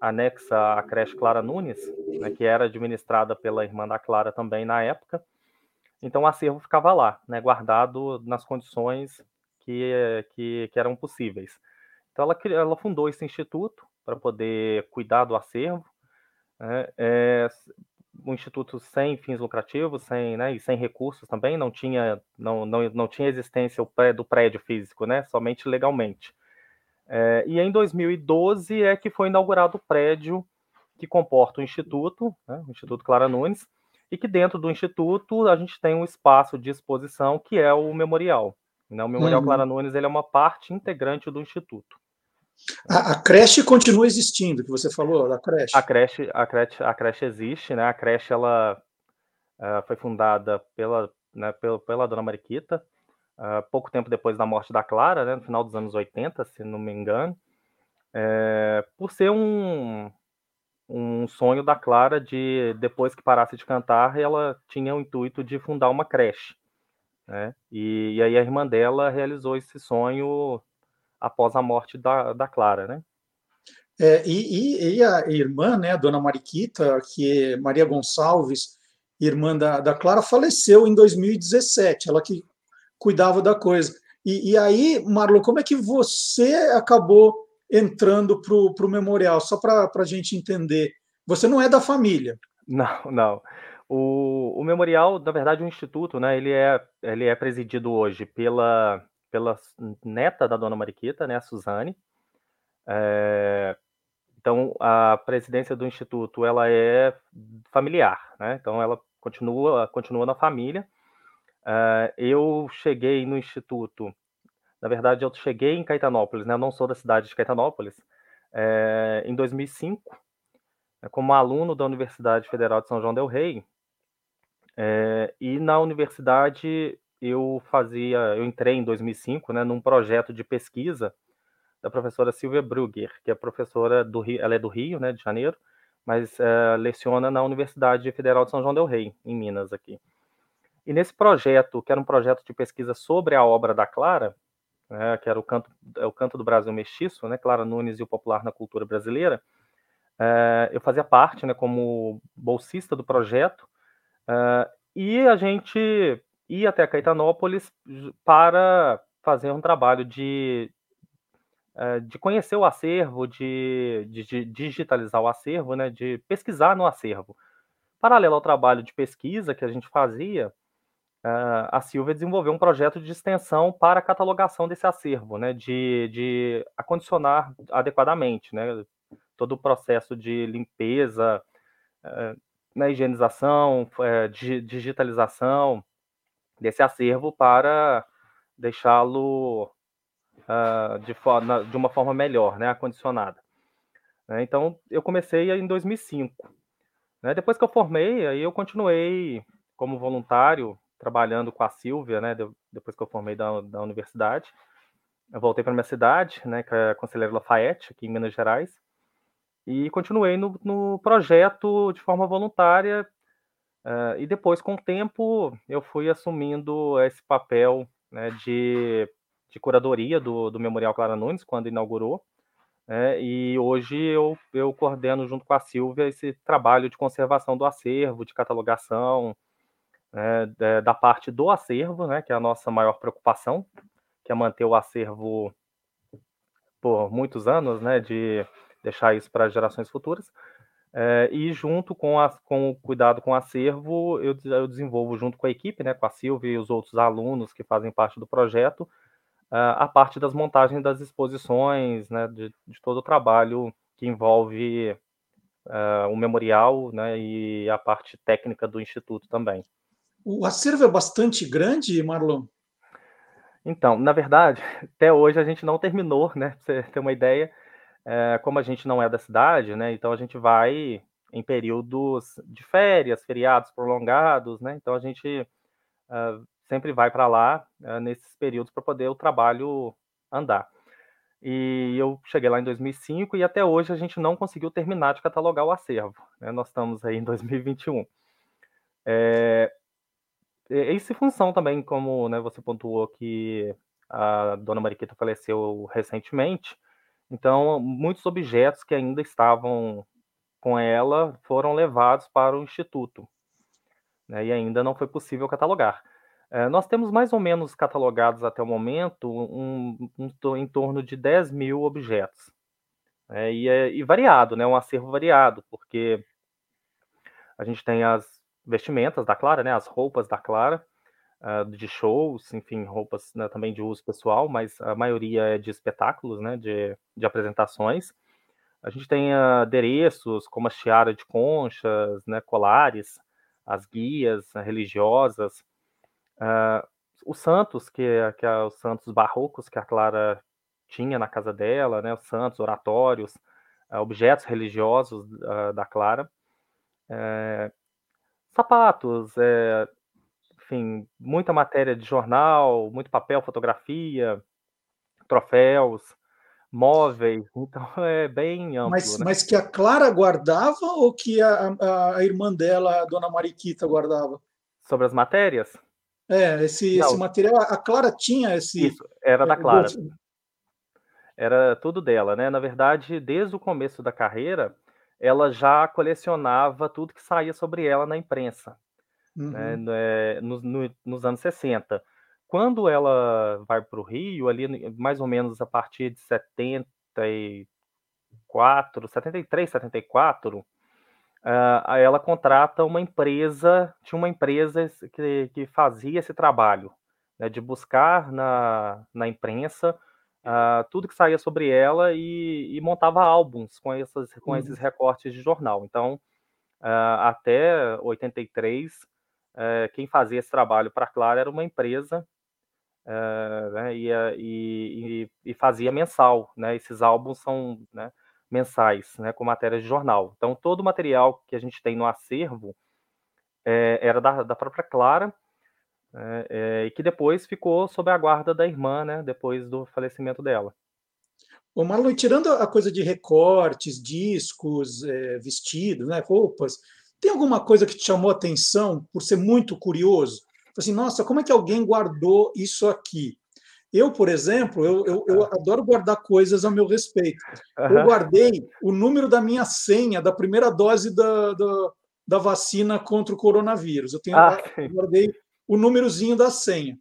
anexa à creche Clara Nunes, né, que era administrada pela irmã da Clara também na época. Então o acervo ficava lá, né, guardado nas condições que, que, que eram possíveis. Então ela, ela fundou esse instituto para poder cuidar do acervo. Né, é, um instituto sem fins lucrativos, sem, né, e sem recursos também, não tinha, não, não, não tinha existência do prédio físico, né, somente legalmente. É, e em 2012 é que foi inaugurado o prédio que comporta o Instituto, né, o Instituto Clara Nunes, e que dentro do Instituto a gente tem um espaço de exposição que é o Memorial. Né? O Memorial uhum. Clara Nunes ele é uma parte integrante do Instituto. A, a, creche continua existindo, que você falou, da creche. A creche, a creche, a creche existe, né? A creche ela uh, foi fundada pela, né, pela, pela dona Mariquita, uh, pouco tempo depois da morte da Clara, né, no final dos anos 80, se não me engano, é, por ser um, um sonho da Clara de, depois que parasse de cantar, ela tinha o intuito de fundar uma creche. Né? E, e aí a irmã dela realizou esse sonho após a morte da, da Clara, né? É, e, e, a irmã, né, a dona Mariquita, que é Maria Gonçalves, irmã da, da Clara, faleceu em 2017. Ela que cuidava da coisa. E, e aí, Marlon, como é que você acabou entrando para o memorial? Só para a gente entender. Você não é da família. Não, não. O, o memorial, na verdade, o instituto, né? Ele é, ele é presidido hoje pela, pela neta da dona Mariquita, né? A Suzane. É, então, a presidência do instituto, ela é familiar, né? Então, ela continua, continua na família. Uh, eu cheguei no Instituto, na verdade, eu cheguei em Caetanópolis, né? Eu não sou da cidade de Caetanópolis, é, em 2005, né, como aluno da Universidade Federal de São João del Rei. É, e na universidade eu fazia, eu entrei em 2005, né, num projeto de pesquisa da professora Silvia Brugger, que é professora do Rio, ela é do Rio, né, de Janeiro, mas é, leciona na Universidade Federal de São João del Rei, em Minas aqui. E nesse projeto, que era um projeto de pesquisa sobre a obra da Clara, né, que era o canto, é o canto do Brasil mestiço, né, Clara Nunes e o popular na cultura brasileira, é, eu fazia parte, né, como bolsista do projeto, é, e a gente ia até Caetanópolis para fazer um trabalho de, é, de conhecer o acervo, de, de, de digitalizar o acervo, né, de pesquisar no acervo. Paralelo ao trabalho de pesquisa que a gente fazia, a Silvia desenvolveu um projeto de extensão para a catalogação desse acervo, né, de, de acondicionar adequadamente, né, todo o processo de limpeza, uh, na higienização, uh, digitalização desse acervo para deixá-lo uh, de, de, uma forma melhor, né, acondicionada. Né. Então, eu comecei em 2005. Né, depois que eu formei, aí eu continuei como voluntário trabalhando com a Silvia, né, depois que eu formei da, da universidade. Eu voltei para minha cidade, né, que é a Conselheiro Lafayette, aqui em Minas Gerais, e continuei no, no projeto de forma voluntária. Uh, e depois, com o tempo, eu fui assumindo esse papel né, de, de curadoria do, do Memorial Clara Nunes, quando inaugurou. Né, e hoje eu, eu coordeno, junto com a Silvia, esse trabalho de conservação do acervo, de catalogação, né, da parte do acervo, né, que é a nossa maior preocupação, que é manter o acervo por muitos anos, né, de deixar isso para gerações futuras. É, e junto com, a, com o cuidado com o acervo, eu, eu, desenvolvo junto com a equipe, né, com a Silvia e os outros alunos que fazem parte do projeto, uh, a parte das montagens das exposições, né, de, de todo o trabalho que envolve uh, o memorial né, e a parte técnica do Instituto também. O acervo é bastante grande, Marlon? Então, na verdade, até hoje a gente não terminou, né? Pra você ter uma ideia, é, como a gente não é da cidade, né? Então a gente vai em períodos de férias, feriados prolongados, né? Então a gente uh, sempre vai para lá uh, nesses períodos para poder o trabalho andar. E eu cheguei lá em 2005 e até hoje a gente não conseguiu terminar de catalogar o acervo. Né? Nós estamos aí em 2021. É, isso em função também, como né, você pontuou que a dona Mariquita faleceu recentemente, então muitos objetos que ainda estavam com ela foram levados para o Instituto, né, e ainda não foi possível catalogar. É, nós temos mais ou menos catalogados até o momento um, um, em torno de 10 mil objetos. É, e, e variado, né, um acervo variado, porque a gente tem as vestimentas da Clara, né, as roupas da Clara, uh, de shows, enfim, roupas né, também de uso pessoal, mas a maioria é de espetáculos, né, de, de apresentações. A gente tem adereços como a tiara de conchas, né, colares, as guias né, religiosas, uh, os santos, que, que é os santos barrocos que a Clara tinha na casa dela, né, os santos, oratórios, uh, objetos religiosos da Clara. Eh, sapatos, é, enfim, muita matéria de jornal, muito papel, fotografia, troféus, móveis, então é bem amplo. Mas, né? mas que a Clara guardava ou que a, a, a, irmã dela, a dona Mariquita, guardava? Sobre as matérias? É, esse, esse material, a Clara tinha esse. Isso, era da é, Clara. Era tudo dela, né? Na verdade, desde o começo da carreira, ela já colecionava tudo que saía sobre ela na imprensa, né, uhum. né, no, no, nos anos 60. Quando ela vai para o Rio, ali mais ou menos a partir de 74, 73, 74, uh, ela contrata uma empresa, tinha uma empresa que, que fazia esse trabalho, né, de buscar na, na imprensa uh, tudo que saía sobre ela e, e montava álbuns com, essas, com uhum. esses recortes de jornal. Então, uh, até 83, é, quem fazia esse trabalho para a Clara era uma empresa é, né, e, e, e, fazia mensal, né? Esses álbuns são né, mensais, né, com matérias de jornal. Então, todo o material que a gente tem no acervo é, era da, da, própria Clara é, e que depois ficou sob a guarda da irmã, né? Depois do falecimento dela. O Marlon, tirando a coisa de recortes, discos, vestidos, né, roupas, tem alguma coisa que te chamou a atenção por ser muito curioso? Assim, nossa, como é que alguém guardou isso aqui? Eu, por exemplo, eu, eu, eu adoro guardar coisas a meu respeito. Eu guardei o número da minha senha da primeira dose da, da, da vacina contra o coronavírus. Eu, tenho, ah, guardei o númerozinho da senha.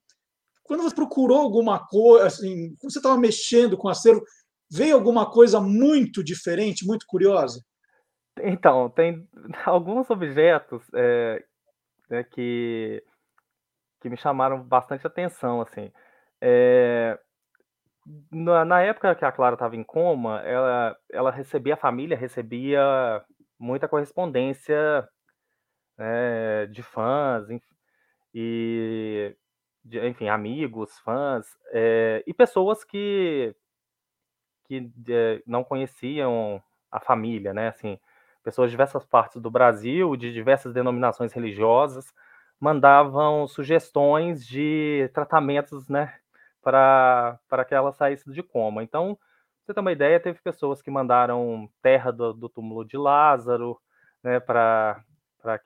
Quando você procurou alguma coisa, assim, quando você estava mexendo com o acervo, veio alguma coisa muito diferente, muito curiosa? Então, tem alguns objetos é, né, que, que me chamaram bastante atenção, assim. É, na, na, época que a Clara estava em coma, ela, ela recebia, a família recebia muita correspondência né, de fãs e, enfim, amigos, fãs é, e pessoas que, que não conheciam a família, né, assim, pessoas de diversas partes do Brasil, de diversas denominações religiosas, mandavam sugestões de tratamentos, né, para que ela saísse de coma. Então, você ter uma ideia, teve pessoas que mandaram terra do, do túmulo de Lázaro, né, para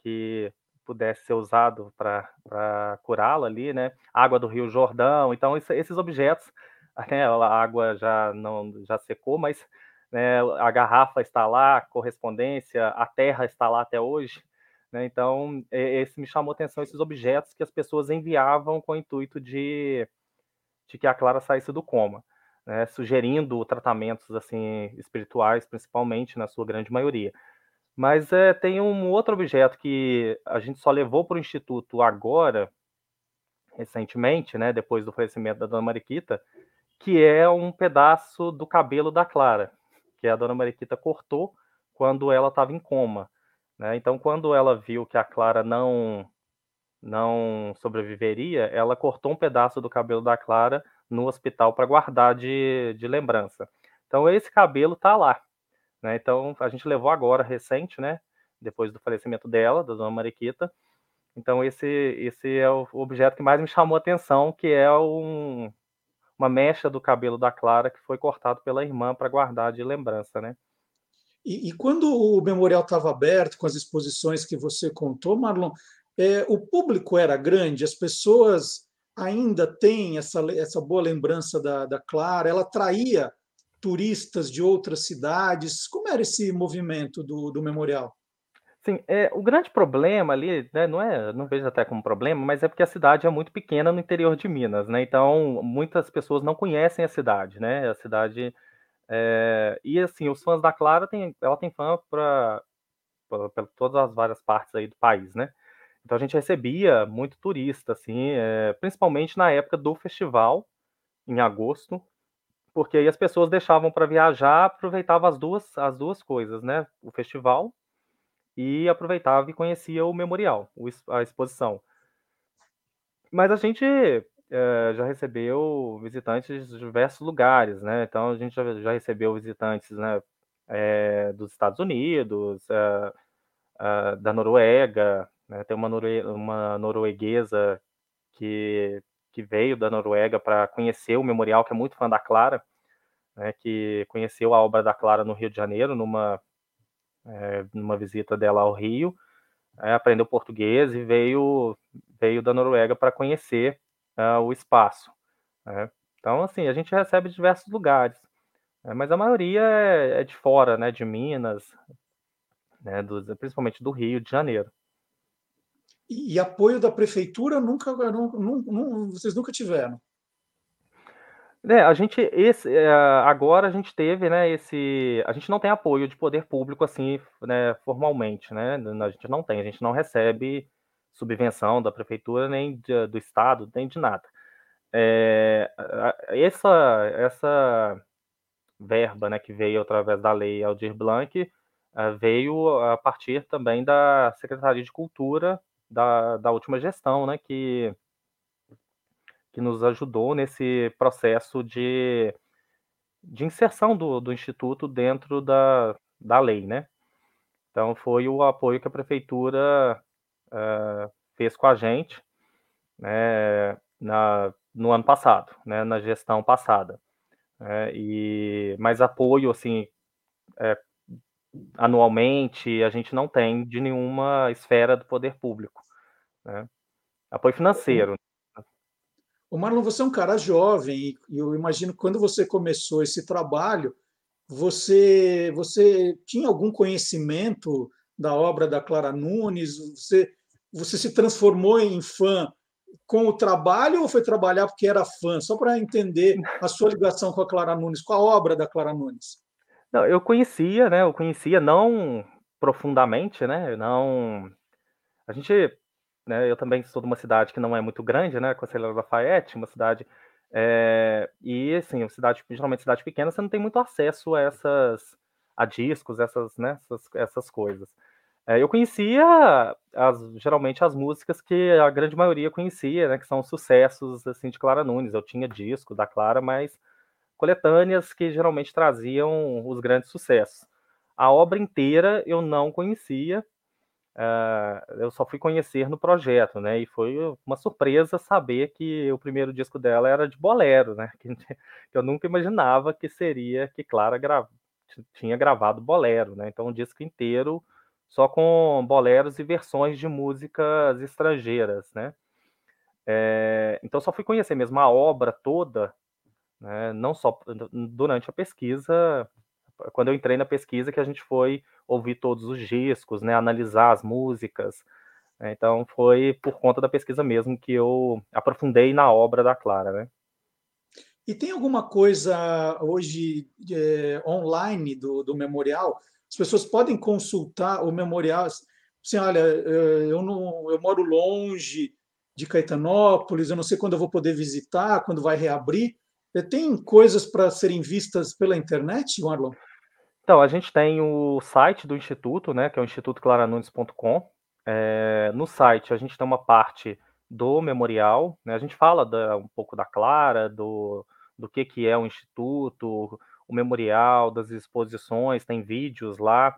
que pudesse ser usado para curá-la ali, né, água do Rio Jordão. Então, isso, esses objetos, né, a água já não já secou, mas né, a garrafa está lá, a correspondência, a terra está lá até hoje. Né, então, esse me chamou atenção, esses objetos que as pessoas enviavam com o intuito de, de que a Clara saísse do coma, né, sugerindo tratamentos assim espirituais, principalmente, na sua grande maioria. Mas é, tem um outro objeto que a gente só levou para o Instituto agora, recentemente, né, depois do falecimento da Dona Mariquita, que é um pedaço do cabelo da Clara que a dona Mariquita cortou quando ela estava em coma. Né? Então, quando ela viu que a Clara não não sobreviveria, ela cortou um pedaço do cabelo da Clara no hospital para guardar de, de lembrança. Então, esse cabelo está lá. Né? Então, a gente levou agora, recente, né? depois do falecimento dela, da dona Mariquita. Então, esse, esse é o objeto que mais me chamou a atenção, que é um, uma mecha do cabelo da Clara que foi cortado pela irmã para guardar de lembrança, né? E, e quando o memorial estava aberto, com as exposições que você contou, Marlon, é, o público era grande, as pessoas ainda têm essa, essa boa lembrança da, da Clara, ela atraía turistas de outras cidades. Como era esse movimento do, do memorial? Sim, é, o grande problema ali, né, não é, não vejo até como problema, mas é porque a cidade é muito pequena no interior de Minas, né? Então, muitas pessoas não conhecem a cidade, né? A cidade é, e assim, os fãs da Clara tem, ela tem fã para todas as várias partes aí do país, né? Então a gente recebia muito turista, assim, é, principalmente na época do festival, em agosto, porque aí as pessoas deixavam para viajar, aproveitavam as duas, as duas coisas, né? O festival e aproveitava e conhecia o memorial, a exposição. Mas a gente é, já recebeu visitantes de diversos lugares, né? Então a gente já, já recebeu visitantes, né, é, dos Estados Unidos, é, da Noruega, né? Tem uma, norue uma norueguesa que, que veio da Noruega para conhecer o memorial, que é muito fã da Clara, né? Que conheceu a obra da Clara no Rio de Janeiro, numa é, numa visita dela ao Rio, é, aprendeu português e veio, veio da Noruega para conhecer uh, o espaço. Né? Então, assim, a gente recebe de diversos lugares, né? mas a maioria é, é, de fora, né, de Minas, né, do, principalmente do Rio de Janeiro. E, apoio da prefeitura nunca, não, vocês nunca tiveram? É, a gente esse eh, agora a gente teve, né, esse a gente não tem apoio de poder público, assim, né, formalmente, né, a gente não tem, a gente não recebe subvenção da prefeitura, nem de do estado, nem de nada. Eh, essa essa verba, né, que veio através da lei Aldir Blanc, veio a partir também da Secretaria de Cultura da, da última gestão, né, que, que nos ajudou nesse processo de, de inserção do, do Instituto dentro da, da lei, né. Então, foi o apoio que a prefeitura uh, fez com a gente, né, na, no ano passado, né, na gestão passada. É, e mais apoio, assim, é, anualmente, a gente não tem de nenhuma esfera do poder público. Né? Apoio financeiro. O Marlon, você é um cara jovem e eu imagino que quando você começou esse trabalho, você, você tinha algum conhecimento da obra da Clara Nunes? Você, você se transformou em fã com o trabalho ou foi trabalhar porque era fã? Só para entender a sua ligação com a Clara Nunes, com a obra da Clara Nunes. Não, eu conhecia, né? Eu conhecia não profundamente, né? Não. A gente, né? Eu também sou de uma cidade que não é muito grande, né? Conselheiro Lafayette, uma cidade. É... E assim, cidade, geralmente cidade pequena, você não tem muito acesso a essas a discos, essas, né? Essas, essas coisas. É, eu conhecia as, geralmente as músicas que a grande maioria conhecia, né? Que são sucessos assim de Clara Nunes. Eu tinha disco da Clara, mas coletâneas que geralmente traziam os grandes sucessos. A obra inteira eu não conhecia, uh, eu só fui conhecer no projeto, né? E foi uma surpresa saber que o primeiro disco dela era de bolero, né? Que, que eu nunca imaginava que seria que Clara gra tinha gravado bolero, né? Então, um disco inteiro só com boleros e versões de músicas estrangeiras, né? É, então, só fui conhecer mesmo a obra toda né? Não só durante a pesquisa, quando eu entrei na pesquisa que a gente foi ouvir todos os discos, né? Analisar as músicas. Né? Então foi por conta da pesquisa mesmo que eu aprofundei na obra da Clara, né? E tem alguma coisa hoje é, online do, do memorial? As pessoas podem consultar o memorial. Assim, olha, eh, eu não, eu moro longe de Caetanópolis, eu não sei quando eu vou poder visitar, quando vai reabrir. Tem coisas para serem vistas pela internet, Marlon? Então, a gente tem o site do Instituto, né, que é o institutoclaranunes.com. É, no site, a gente tem uma parte do memorial, né, a gente fala da, um pouco da Clara, do, do que, que é o Instituto, o memorial, das exposições, tem vídeos lá,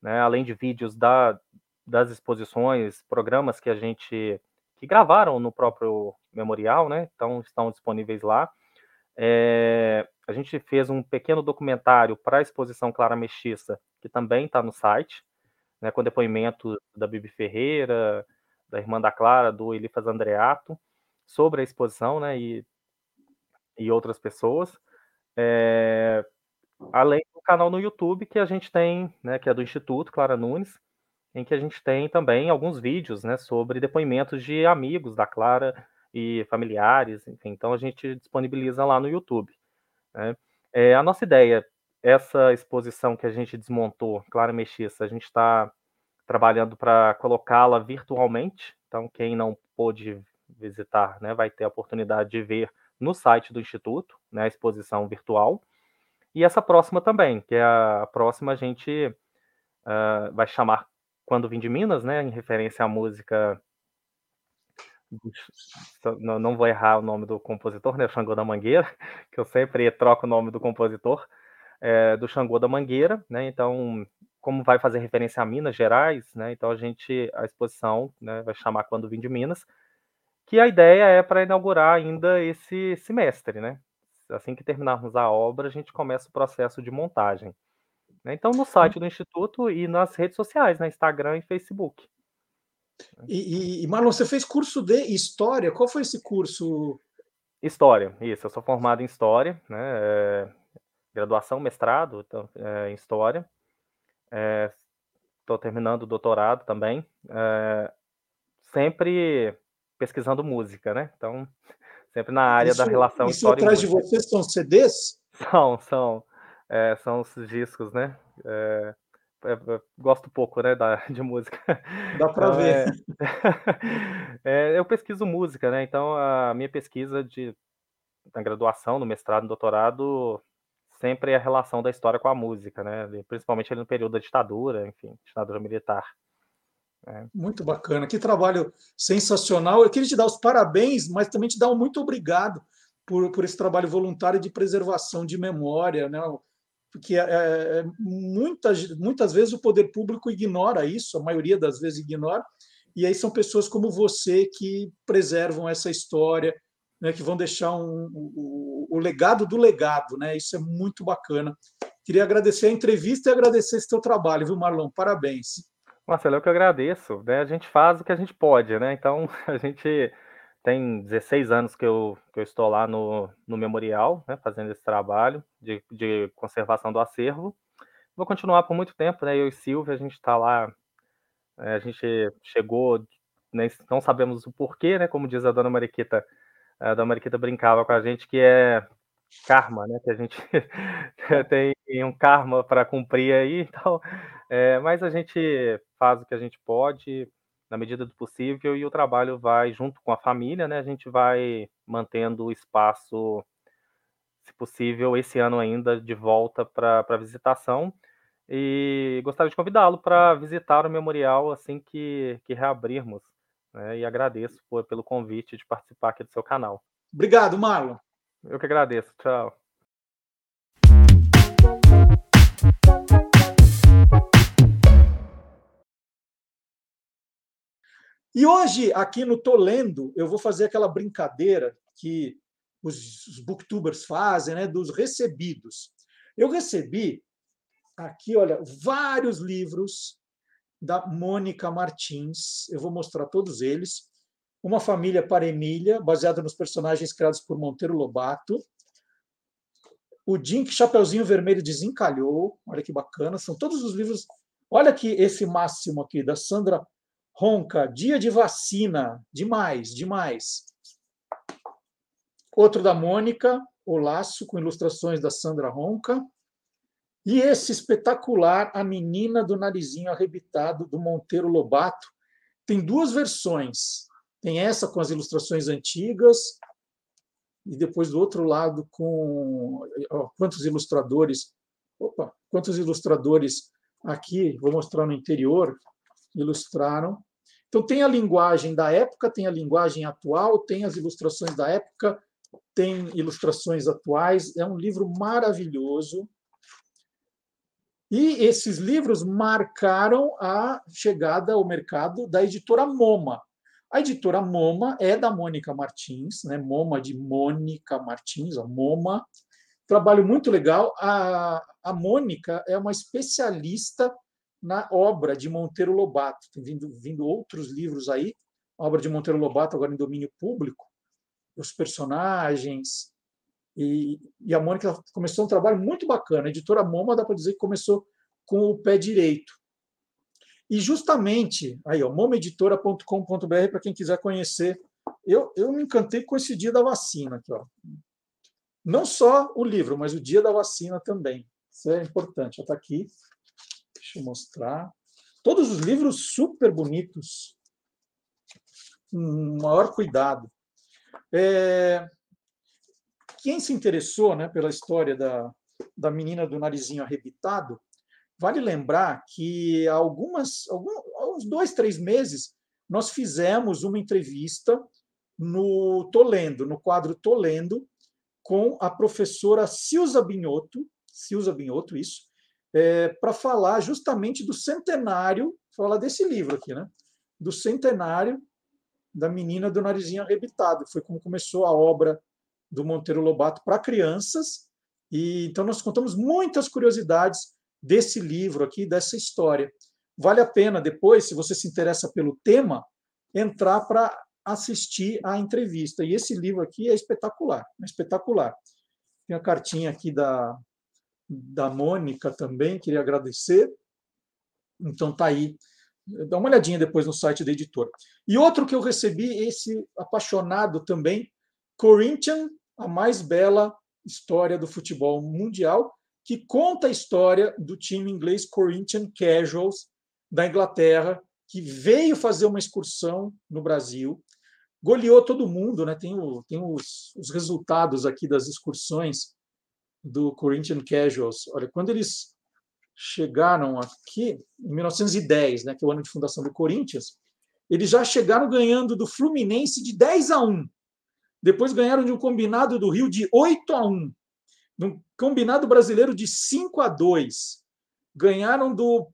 né, além de vídeos da, das exposições, programas que a gente que gravaram no próprio memorial, né, então estão disponíveis lá. É, a gente fez um pequeno documentário para a exposição Clara Mestiça, que também está no site, né, com depoimento da Bibi Ferreira, da irmã da Clara, do Elifas Andreato, sobre a exposição, né, e, e outras pessoas. É, além do canal no YouTube que a gente tem, né, que é do Instituto Clara Nunes, em que a gente tem também alguns vídeos, né, sobre depoimentos de amigos da Clara, e familiares, enfim. Então a gente disponibiliza lá no YouTube. Né? É, a nossa ideia, essa exposição que a gente desmontou, Clara Mexiça, a gente está trabalhando para colocá-la virtualmente. Então quem não pôde visitar, né, vai ter a oportunidade de ver no site do Instituto, né, a exposição virtual. E essa próxima também, que é a, próxima a gente uh, vai chamar Quando Vim de Minas, né, em referência à música não, não vou errar o nome do compositor, né? Xangô da Mangueira, que eu sempre troco o nome do compositor, é, do Xangô da Mangueira, né? Então, como vai fazer referência a Minas Gerais, né? Então a gente, a exposição, né, vai chamar Quando Vim de Minas, que a ideia é para inaugurar ainda esse semestre, né? Assim que terminarmos a obra, a gente começa o processo de montagem. Né? Então, no site do Instituto e nas redes sociais, né? Instagram e Facebook. E, e, Marlon, você fez curso de História? Qual foi esse curso? História, isso. Eu sou formado em História, né? É, graduação, mestrado então, é, em História. Estou é, terminando o doutorado também. É, sempre pesquisando música, né? Então, sempre na área isso, da relação isso história atrás de vocês são CDs? São, são. É, são os discos, né? É, é, é, gosto pouco, né, da, de música. Dá para então, ver. É, é, eu pesquiso música, né? Então a minha pesquisa de na graduação, no mestrado, no doutorado, sempre é a relação da história com a música, né? Principalmente ali no período da ditadura, enfim, ditadura militar. É. Muito bacana, que trabalho sensacional. Eu queria te dar os parabéns, mas também te dar um muito obrigado por, por esse trabalho voluntário de preservação de memória, né? Porque é, é, muitas, muitas vezes o poder público ignora isso, a maioria das vezes ignora, e aí são pessoas como você que preservam essa história, né, que vão deixar um, o, o legado do legado, né? Isso é muito bacana. Queria agradecer a entrevista e agradecer esse teu trabalho, viu, Marlon? Parabéns. Marcelo, eu que agradeço. Né? A gente faz o que a gente pode, né? Então, a gente tem 16 anos que eu, que eu estou lá no, no memorial, né, fazendo esse trabalho de, de conservação do acervo. Vou continuar por muito tempo, né? Eu e Silvia, a gente está lá, é, a gente chegou, né, não sabemos o porquê, né? Como diz a dona Mariquita, a dona Mariquita brincava com a gente que é karma, né? Que a gente tem um karma para cumprir aí, então, é, mas a gente faz o que a gente pode na medida do possível e o trabalho vai junto com a família, né? A gente vai mantendo o espaço, se possível, esse ano ainda de volta para visitação. E gostaria de convidá-lo para visitar o memorial assim que, que reabrirmos. Né? E agradeço por, pelo convite de participar aqui do seu canal. Obrigado, Marlon. Eu que agradeço. Tchau. E hoje, aqui no Tolendo, eu vou fazer aquela brincadeira que os, os booktubers fazem, né, dos recebidos. Eu recebi aqui, olha, vários livros da Mônica Martins. Eu vou mostrar todos eles. Uma Família para Emília, baseada nos personagens criados por Monteiro Lobato. O Dink Chapeuzinho Vermelho desencalhou. Olha que bacana. São todos os livros. Olha aqui esse máximo aqui da Sandra Ronca. Dia de vacina. Demais, demais. Outro da Mônica, O Laço, com ilustrações da Sandra Ronca. E esse espetacular, A Menina do Narizinho Arrebitado, do Monteiro Lobato. Tem duas versões. Tem essa com as ilustrações antigas, e depois do outro lado com quantos ilustradores. Opa, quantos ilustradores aqui, vou mostrar no interior, ilustraram. Então tem a linguagem da época, tem a linguagem atual, tem as ilustrações da época, tem ilustrações atuais. É um livro maravilhoso. E esses livros marcaram a chegada ao mercado da editora MoMA. A editora MoMA é da Mônica Martins, né? MoMA de Mônica Martins, a MoMA. Trabalho muito legal. A, a Mônica é uma especialista na obra de Monteiro Lobato. Tem vindo, vindo outros livros aí, a obra de Monteiro Lobato agora em domínio público, os personagens. E, e a Mônica começou um trabalho muito bacana. A editora MoMA dá para dizer que começou com o pé direito. E justamente, aí, ó, momeditora.com.br para quem quiser conhecer. Eu, eu me encantei com esse dia da vacina aqui, ó. Não só o livro, mas o dia da vacina também. Isso é importante. Está aqui. Eu mostrar. Todos os livros super bonitos. Um maior cuidado. É... Quem se interessou né, pela história da, da menina do narizinho arrebitado, Vale lembrar que há algumas, alguns, uns dois, três meses, nós fizemos uma entrevista no Tolendo, no quadro Tolendo, com a professora Silza Binhoto, Silza Binhoto, isso, é, para falar justamente do centenário, falar desse livro aqui, né? Do centenário da menina do narizinho arrebitado. Foi como começou a obra do Monteiro Lobato para crianças. E então nós contamos muitas curiosidades desse livro aqui, dessa história. Vale a pena depois, se você se interessa pelo tema, entrar para assistir à entrevista. E esse livro aqui é espetacular, é espetacular. Tem a cartinha aqui da, da Mônica também, queria agradecer. Então tá aí. Dá uma olhadinha depois no site da editora. E outro que eu recebi, esse apaixonado também, Corinthians, a mais bela história do futebol mundial, que conta a história do time inglês Corinthians Casuals da Inglaterra, que veio fazer uma excursão no Brasil, goleou todo mundo, né? Tem, o, tem os, os resultados aqui das excursões do Corinthians Casuals. Olha, quando eles chegaram aqui em 1910, né, que é o ano de fundação do Corinthians, eles já chegaram ganhando do Fluminense de 10 a 1. Depois ganharam de um combinado do Rio de 8 a 1. Num combinado brasileiro de 5 a 2. Ganharam do,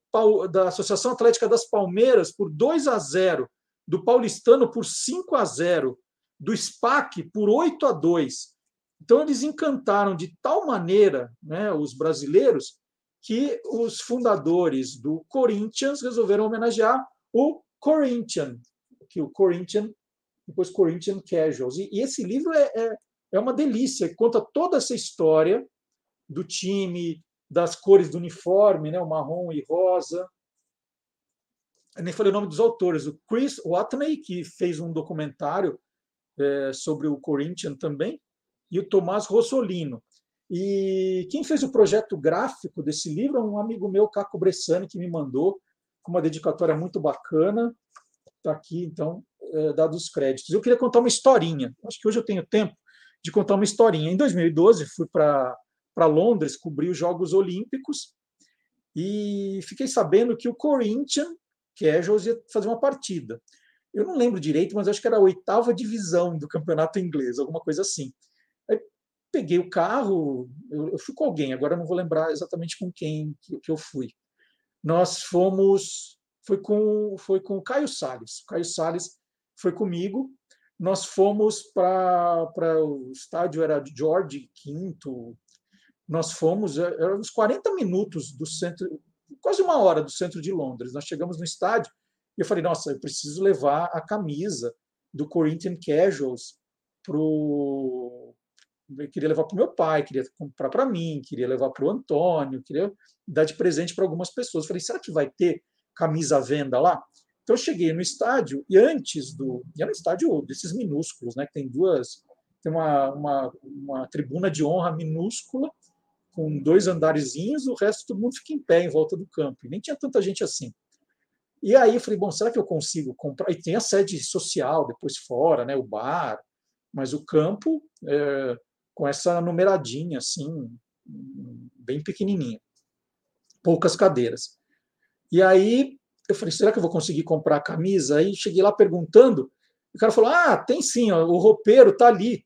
da Associação Atlética das Palmeiras por 2 a 0, do Paulistano por 5 a 0, do SPAC por 8 a 2. Então eles encantaram de tal maneira, né, os brasileiros, que os fundadores do Corinthians resolveram homenagear o Corinthian, que o Corinthian, depois Corinthian Casuals. E, e esse livro é, é, é uma delícia, conta toda essa história do time, das cores do uniforme, né, o marrom e rosa. Eu nem falei o nome dos autores, o Chris Watney, que fez um documentário é, sobre o Corinthians também, e o Tomás Rossolino. E quem fez o projeto gráfico desse livro é um amigo meu, Caco Bressani, que me mandou, com uma dedicatória muito bacana. Está aqui, então, é, dados os créditos. Eu queria contar uma historinha. Acho que hoje eu tenho tempo de contar uma historinha. Em 2012, fui para Londres cobrir os Jogos Olímpicos e fiquei sabendo que o Corinthians Casuals ia fazer uma partida. Eu não lembro direito, mas acho que era a oitava divisão do campeonato inglês, alguma coisa assim peguei o carro, eu, eu, fui com alguém, agora não vou lembrar exatamente com quem que, que eu fui. Nós fomos, foi com, foi com o Caio Salles. O Caio Salles foi comigo. Nós fomos para o estádio, era George V. Nós fomos, é, era uns 40 minutos do centro, quase uma hora do centro de Londres. Nós chegamos no estádio e eu falei: Nossa, eu preciso levar a camisa do Corinthians Casuals para o queria levar para o meu pai, queria comprar para mim, queria levar para o Antônio, queria dar de presente para algumas pessoas. Falei, será que vai ter camisa à venda lá? Então eu cheguei no estádio e antes do. E era um estádio desses minúsculos, né? Que tem duas. Tem uma, uma, uma tribuna de honra minúscula, com dois andarezinhos, o resto todo mundo fica em pé em volta do campo. E nem tinha tanta gente assim. E aí eu falei, bom, será que eu consigo comprar? E tem a sede social depois fora, né? O bar, mas o campo. É com essa numeradinha assim, bem pequenininha, poucas cadeiras. E aí eu falei, será que eu vou conseguir comprar a camisa? Aí cheguei lá perguntando, o cara falou, ah, tem sim, ó, o roupeiro tá ali,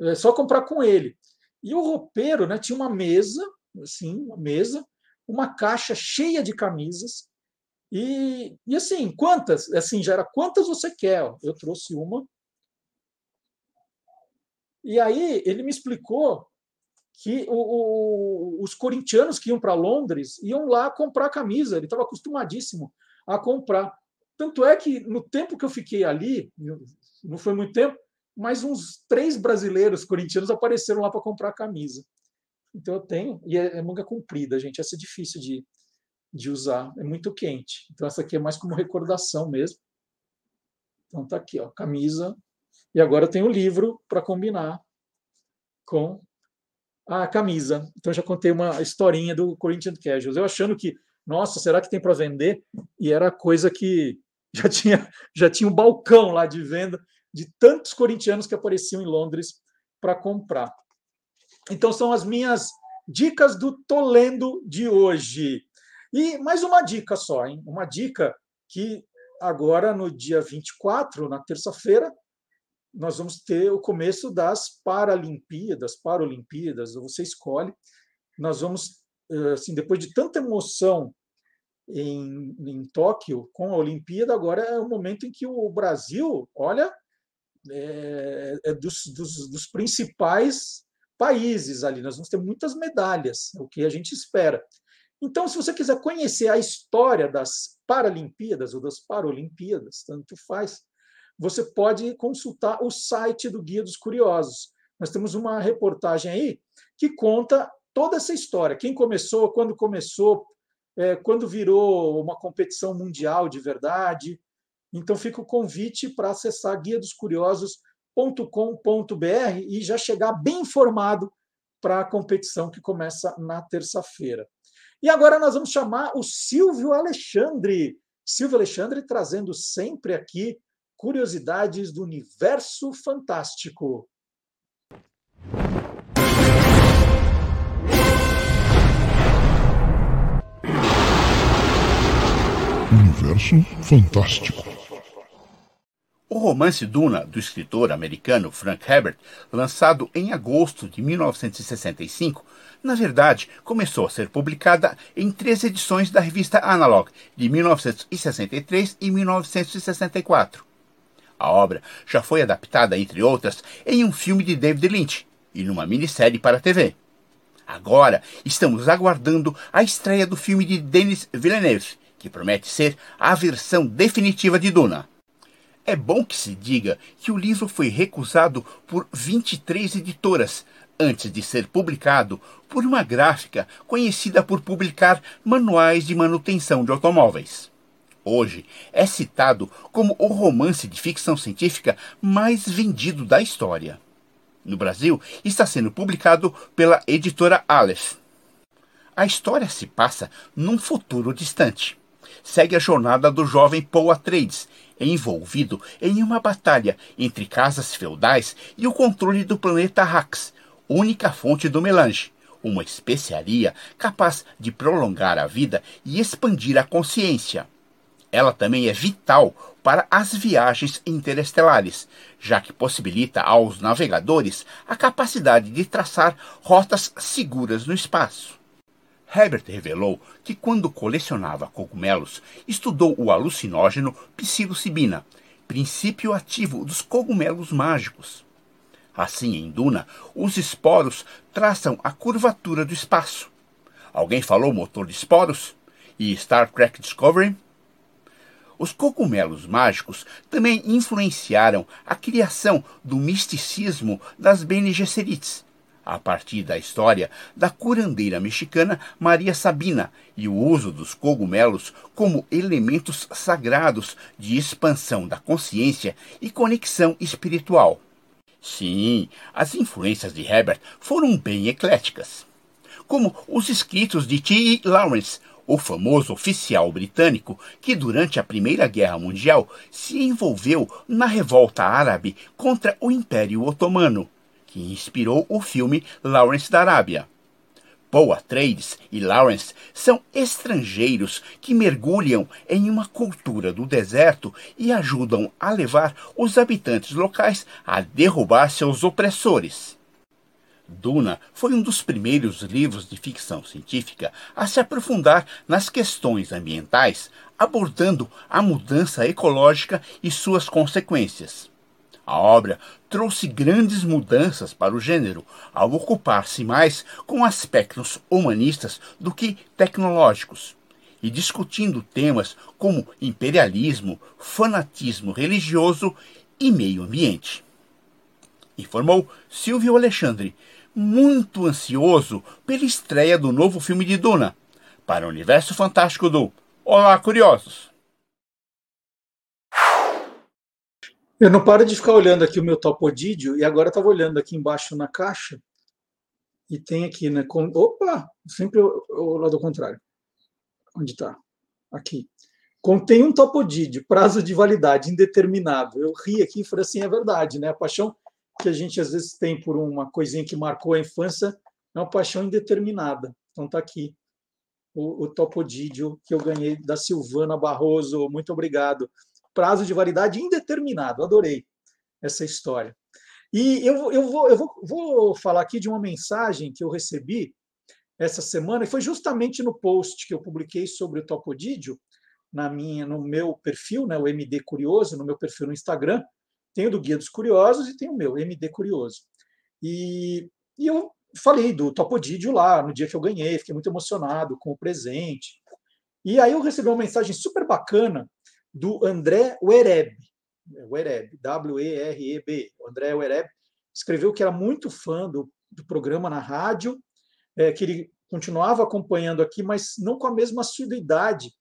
é só comprar com ele. E o roupeiro, né, tinha uma mesa, assim, uma mesa, uma caixa cheia de camisas. E, e assim, quantas? Assim, já era quantas você quer? Eu trouxe uma, e aí ele me explicou que o, o, os corintianos que iam para Londres iam lá comprar camisa. Ele estava acostumadíssimo a comprar. Tanto é que no tempo que eu fiquei ali, não foi muito tempo, mas uns três brasileiros corintianos apareceram lá para comprar camisa. Então eu tenho, e é, é manga comprida, gente. Essa é difícil de, de usar, é muito quente. Então essa aqui é mais como recordação mesmo. Então tá aqui, ó, camisa e agora tem o livro para combinar com a camisa. Então já contei uma historinha do Corinthians Casuals. Eu achando que, nossa, será que tem para vender? E era coisa que já tinha já tinha um balcão lá de venda de tantos corintianos que apareciam em Londres para comprar. Então são as minhas dicas do Tolendo de hoje. E mais uma dica só, hein? Uma dica que agora no dia 24, na terça-feira, nós vamos ter o começo das Paralimpíadas, Paralimpíadas, você escolhe. Nós vamos, assim, depois de tanta emoção em, em Tóquio com a Olimpíada, agora é o momento em que o Brasil, olha, é, é dos, dos, dos principais países ali. Nós vamos ter muitas medalhas, é o que a gente espera. Então, se você quiser conhecer a história das Paralimpíadas ou das Paralimpíadas, tanto faz, você pode consultar o site do Guia dos Curiosos. Nós temos uma reportagem aí que conta toda essa história. Quem começou, quando começou, é, quando virou uma competição mundial de verdade. Então fica o convite para acessar guia dos curiosos.com.br e já chegar bem informado para a competição que começa na terça-feira. E agora nós vamos chamar o Silvio Alexandre. Silvio Alexandre trazendo sempre aqui curiosidades do universo fantástico. Universo Fantástico. O romance Duna, do escritor americano Frank Herbert, lançado em agosto de 1965, na verdade começou a ser publicada em três edições da revista Analog, de 1963 e 1964. A obra já foi adaptada, entre outras, em um filme de David Lynch e numa minissérie para a TV. Agora estamos aguardando a estreia do filme de Denis Villeneuve, que promete ser a versão definitiva de Duna. É bom que se diga que o livro foi recusado por 23 editoras antes de ser publicado por uma gráfica conhecida por publicar manuais de manutenção de automóveis. Hoje é citado como o romance de ficção científica mais vendido da história. No Brasil, está sendo publicado pela editora Aleph. A história se passa num futuro distante. Segue a jornada do jovem Paul Atreides, envolvido em uma batalha entre casas feudais e o controle do planeta Rax, única fonte do melange, uma especiaria capaz de prolongar a vida e expandir a consciência. Ela também é vital para as viagens interestelares, já que possibilita aos navegadores a capacidade de traçar rotas seguras no espaço. Herbert revelou que, quando colecionava cogumelos, estudou o alucinógeno psilocibina, princípio ativo dos cogumelos mágicos. Assim, em Duna, os esporos traçam a curvatura do espaço. Alguém falou motor de esporos? E Star Trek Discovery? Os cogumelos mágicos também influenciaram a criação do misticismo das Bene Gesserits, a partir da história da curandeira mexicana Maria Sabina e o uso dos cogumelos como elementos sagrados de expansão da consciência e conexão espiritual. Sim, as influências de Herbert foram bem ecléticas. Como os escritos de T. E. Lawrence, o famoso oficial britânico que, durante a Primeira Guerra Mundial, se envolveu na revolta árabe contra o Império Otomano, que inspirou o filme Lawrence da Arábia. Paul Atreides e Lawrence são estrangeiros que mergulham em uma cultura do deserto e ajudam a levar os habitantes locais a derrubar seus opressores. Duna foi um dos primeiros livros de ficção científica a se aprofundar nas questões ambientais, abordando a mudança ecológica e suas consequências. A obra trouxe grandes mudanças para o gênero, ao ocupar-se mais com aspectos humanistas do que tecnológicos, e discutindo temas como imperialismo, fanatismo religioso e meio ambiente. Informou Silvio Alexandre, muito ansioso pela estreia do novo filme de Duna, para o universo fantástico do Olá, Curiosos! Eu não paro de ficar olhando aqui o meu topodídio e agora estava olhando aqui embaixo na caixa e tem aqui, né? Com, opa, sempre o, lado contrário. Onde está? Aqui. Contém um topodídio, prazo de validade indeterminado. Eu ri aqui e falei assim, é verdade, né? A paixão que a gente às vezes tem por uma coisinha que marcou a infância é uma paixão indeterminada. Então está aqui o, o topodídio que eu ganhei da Silvana Barroso. Muito obrigado. Prazo de validade indeterminado. Adorei essa história. E eu, eu, vou, eu vou, vou falar aqui de uma mensagem que eu recebi essa semana, e foi justamente no post que eu publiquei sobre o Topodídio, na minha, no meu perfil, né, o MD Curioso, no meu perfil no Instagram, tem o do Guia dos Curiosos e tem o meu, MD Curioso. E, e eu falei do Topodídio lá, no dia que eu ganhei, fiquei muito emocionado com o presente. E aí eu recebi uma mensagem super bacana do André Wereb, Wereb, W-E-R-E-B, André Wereb, escreveu que era muito fã do, do programa na rádio, é, que ele continuava acompanhando aqui, mas não com a mesma assiduidade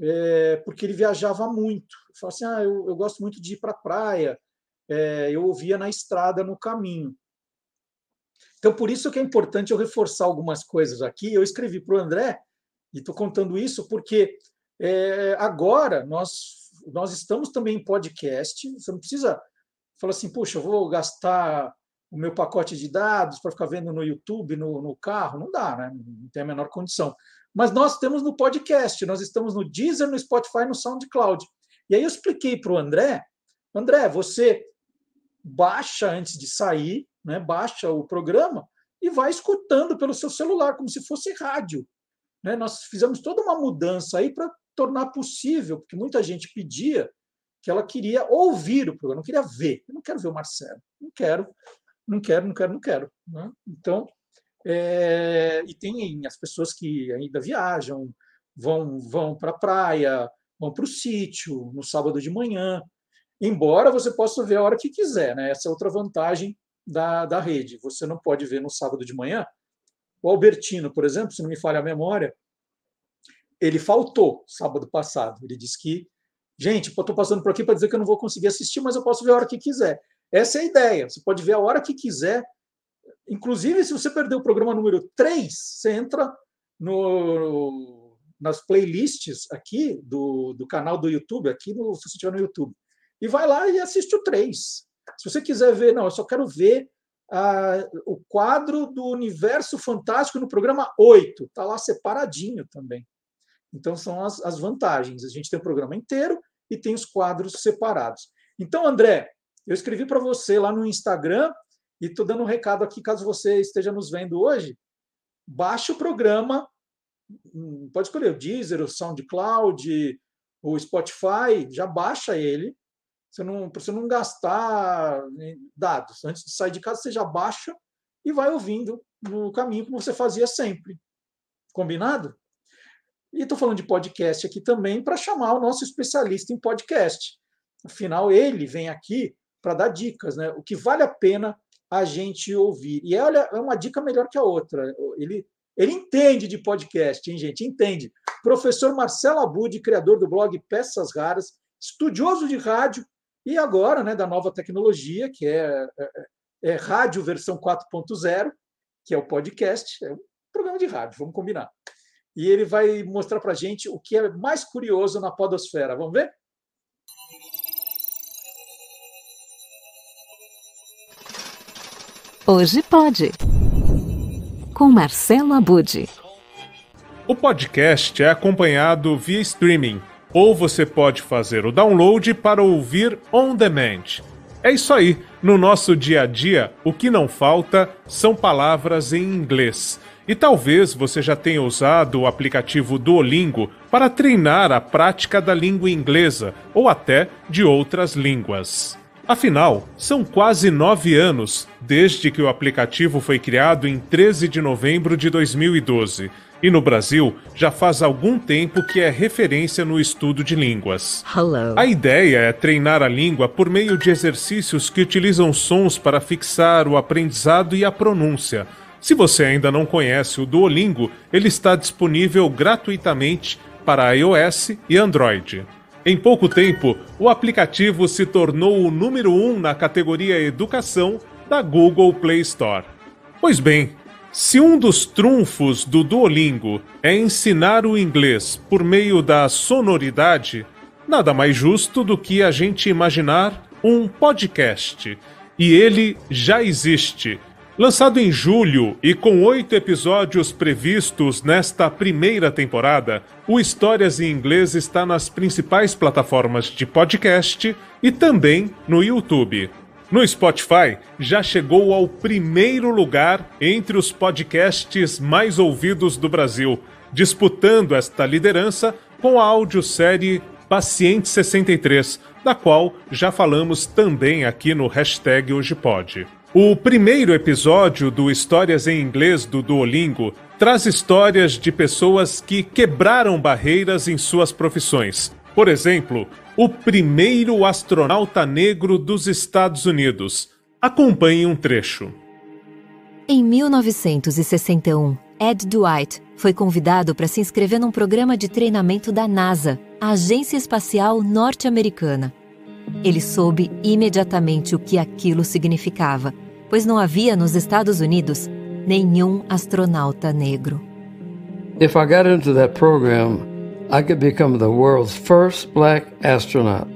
é, porque ele viajava muito. Ele falou assim: ah, eu, eu gosto muito de ir para a praia, é, eu ouvia na estrada, no caminho. Então, por isso que é importante eu reforçar algumas coisas aqui. Eu escrevi para o André, e estou contando isso porque é, agora nós, nós estamos também em podcast. Você não precisa falar assim, puxa, eu vou gastar o meu pacote de dados para ficar vendo no YouTube, no, no carro, não dá, né? Não tem a menor condição. Mas nós temos no podcast, nós estamos no Deezer, no Spotify, no SoundCloud. E aí eu expliquei para o André, André, você baixa antes de sair, né? Baixa o programa e vai escutando pelo seu celular, como se fosse rádio. Né? Nós fizemos toda uma mudança aí para tornar possível, porque muita gente pedia que ela queria ouvir o programa, não queria ver. Eu não quero ver o Marcelo, não quero, não quero, não quero, não quero. Né? Então, é, e tem as pessoas que ainda viajam, vão, vão para a praia, vão para o sítio no sábado de manhã, embora você possa ver a hora que quiser. Né? Essa é outra vantagem da, da rede. Você não pode ver no sábado de manhã. O Albertino, por exemplo, se não me falha a memória, ele faltou sábado passado. Ele disse que, gente, estou passando por aqui para dizer que eu não vou conseguir assistir, mas eu posso ver a hora que quiser. Essa é a ideia. Você pode ver a hora que quiser. Inclusive, se você perder o programa número 3, você entra no, nas playlists aqui do, do canal do YouTube, aqui no, se você estiver no YouTube, e vai lá e assiste o 3. Se você quiser ver, não, eu só quero ver ah, o quadro do Universo Fantástico no programa 8. Está lá separadinho também. Então, são as, as vantagens. A gente tem o programa inteiro e tem os quadros separados. Então, André, eu escrevi para você lá no Instagram e estou dando um recado aqui, caso você esteja nos vendo hoje. Baixe o programa, hum, pode escolher o Deezer, o SoundCloud, o Spotify, já baixa ele você não, para você não gastar né, dados. Antes de sair de casa, você já baixa e vai ouvindo no caminho como você fazia sempre. Combinado? E estou falando de podcast aqui também para chamar o nosso especialista em podcast. Afinal, ele vem aqui para dar dicas, né? O que vale a pena a gente ouvir. E olha, é uma dica melhor que a outra. Ele, ele entende de podcast, hein, gente? Entende. Professor Marcelo Abud, criador do blog Peças Raras, estudioso de rádio e agora, né, da nova tecnologia, que é, é, é rádio versão 4.0, que é o podcast, é um programa de rádio, vamos combinar. E ele vai mostrar para gente o que é mais curioso na podosfera. Vamos ver? Hoje pode. Com Marcelo Abude. O podcast é acompanhado via streaming ou você pode fazer o download para ouvir on demand. É isso aí, no nosso dia a dia, o que não falta são palavras em inglês. E talvez você já tenha usado o aplicativo Duolingo para treinar a prática da língua inglesa ou até de outras línguas. Afinal, são quase nove anos desde que o aplicativo foi criado em 13 de novembro de 2012 e no Brasil, já faz algum tempo que é referência no estudo de línguas. Hello. A ideia é treinar a língua por meio de exercícios que utilizam sons para fixar o aprendizado e a pronúncia. Se você ainda não conhece o Duolingo, ele está disponível gratuitamente para iOS e Android. Em pouco tempo, o aplicativo se tornou o número um na categoria Educação da Google Play Store. Pois bem, se um dos trunfos do Duolingo é ensinar o inglês por meio da sonoridade, nada mais justo do que a gente imaginar um podcast. E ele já existe. Lançado em julho e com oito episódios previstos nesta primeira temporada, o Histórias em Inglês está nas principais plataformas de podcast e também no YouTube. No Spotify, já chegou ao primeiro lugar entre os podcasts mais ouvidos do Brasil, disputando esta liderança com a audiosérie Paciente 63, da qual já falamos também aqui no hashtag Hoje. O primeiro episódio do Histórias em Inglês do Duolingo traz histórias de pessoas que quebraram barreiras em suas profissões. Por exemplo, o primeiro astronauta negro dos Estados Unidos. Acompanhe um trecho. Em 1961, Ed Dwight foi convidado para se inscrever num programa de treinamento da NASA, a Agência Espacial Norte-Americana. Ele soube imediatamente o que aquilo significava, pois não havia nos Estados Unidos nenhum astronauta negro. If I got into that program, I could become the world's first black astronaut.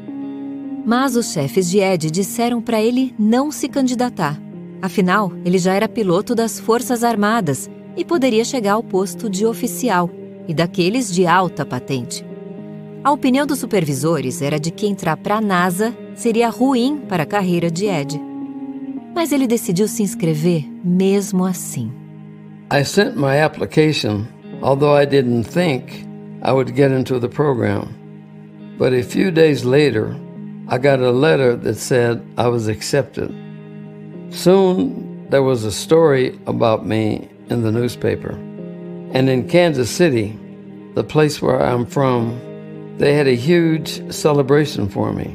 Mas os chefes de Ed disseram para ele não se candidatar. Afinal, ele já era piloto das Forças Armadas e poderia chegar ao posto de oficial e daqueles de alta patente. A opinião dos supervisores era de que entrar para a NASA seria ruim para a carreira de Ed. Mas ele decidiu se inscrever mesmo assim. I sent my application, although I didn't think I would get into the program. But a few days later, I got a letter that said I was accepted. Soon, there was a story about me in the newspaper. And in Kansas City, the place where I'm from, they had a huge celebration for me.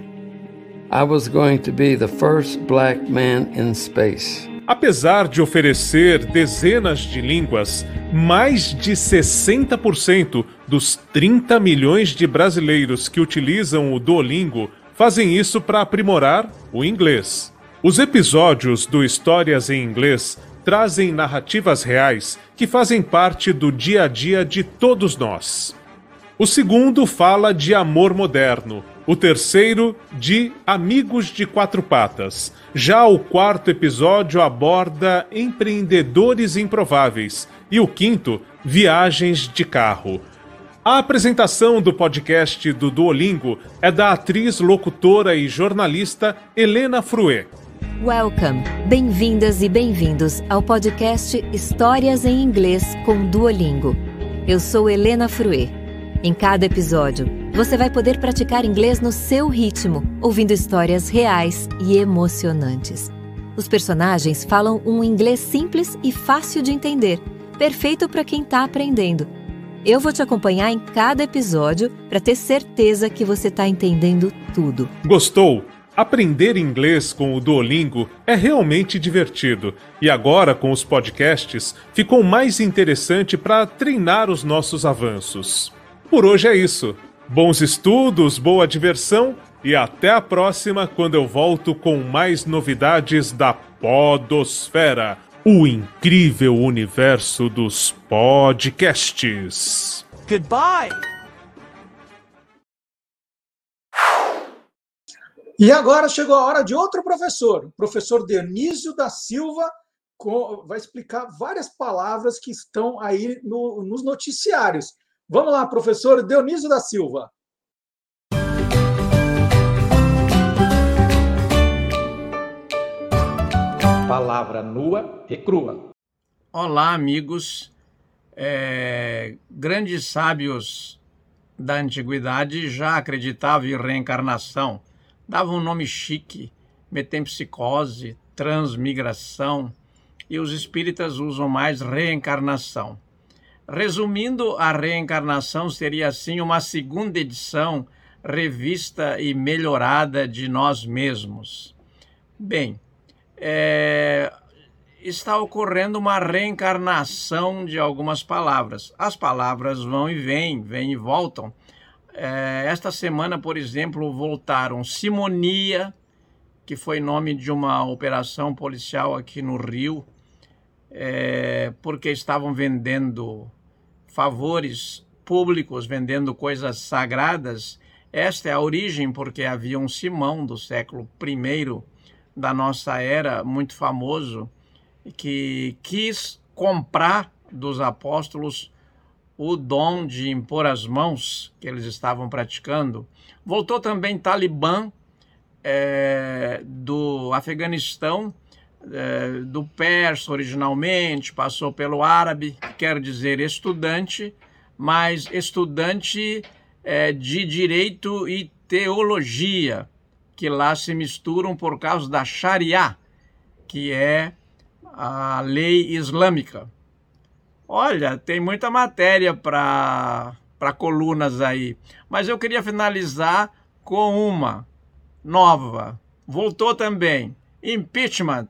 I was going to be the first black man in space. Apesar de oferecer dezenas de línguas, mais de 60% dos 30 milhões de brasileiros que utilizam o Duolingo fazem isso para aprimorar o inglês. Os episódios do Histórias em Inglês trazem narrativas reais que fazem parte do dia a dia de todos nós. O segundo fala de amor moderno, o terceiro de Amigos de Quatro Patas. Já o quarto episódio aborda empreendedores improváveis e o quinto, viagens de carro. A apresentação do podcast do Duolingo é da atriz, locutora e jornalista Helena Fruet. Welcome! Bem-vindas e bem-vindos ao podcast Histórias em Inglês com Duolingo. Eu sou Helena Fruet. Em cada episódio, você vai poder praticar inglês no seu ritmo, ouvindo histórias reais e emocionantes. Os personagens falam um inglês simples e fácil de entender, perfeito para quem está aprendendo. Eu vou te acompanhar em cada episódio para ter certeza que você está entendendo tudo. Gostou? Aprender inglês com o Duolingo é realmente divertido e agora, com os podcasts, ficou mais interessante para treinar os nossos avanços. Por hoje é isso. Bons estudos, boa diversão e até a próxima, quando eu volto com mais novidades da Podosfera o incrível universo dos podcasts. Goodbye! E agora chegou a hora de outro professor, o professor Dionísio da Silva, vai explicar várias palavras que estão aí no, nos noticiários. Vamos lá, professor Dionísio da Silva. Palavra nua e crua. Olá, amigos. É, grandes sábios da antiguidade já acreditavam em reencarnação dava um nome chique, metempsicose, transmigração, e os espíritas usam mais reencarnação. Resumindo, a reencarnação seria assim uma segunda edição revista e melhorada de nós mesmos. Bem, é, está ocorrendo uma reencarnação de algumas palavras. As palavras vão e vêm, vêm e voltam, é, esta semana, por exemplo, voltaram Simonia, que foi nome de uma operação policial aqui no Rio, é, porque estavam vendendo favores públicos, vendendo coisas sagradas. Esta é a origem, porque havia um Simão do século I da nossa era, muito famoso, que quis comprar dos apóstolos o dom de impor as mãos que eles estavam praticando. Voltou também Talibã é, do Afeganistão, é, do persa originalmente, passou pelo árabe, quer dizer estudante, mas estudante é, de direito e teologia, que lá se misturam por causa da Sharia, que é a lei islâmica. Olha, tem muita matéria para colunas aí, mas eu queria finalizar com uma nova. Voltou também. Impeachment,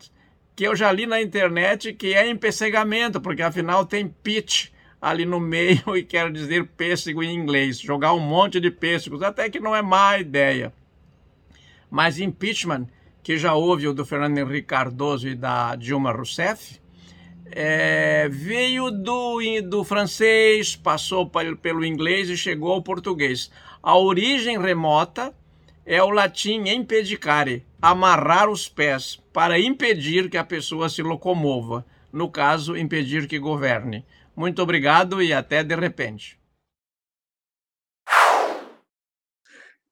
que eu já li na internet que é empessegamento, porque afinal tem pitch ali no meio e quer dizer pêssego em inglês. Jogar um monte de pêssegos, até que não é má ideia. Mas impeachment, que já houve o do Fernando Henrique Cardoso e da Dilma Rousseff, é, veio do, do francês, passou pelo inglês e chegou ao português. A origem remota é o latim impedicare, amarrar os pés para impedir que a pessoa se locomova, no caso, impedir que governe. Muito obrigado e até de repente.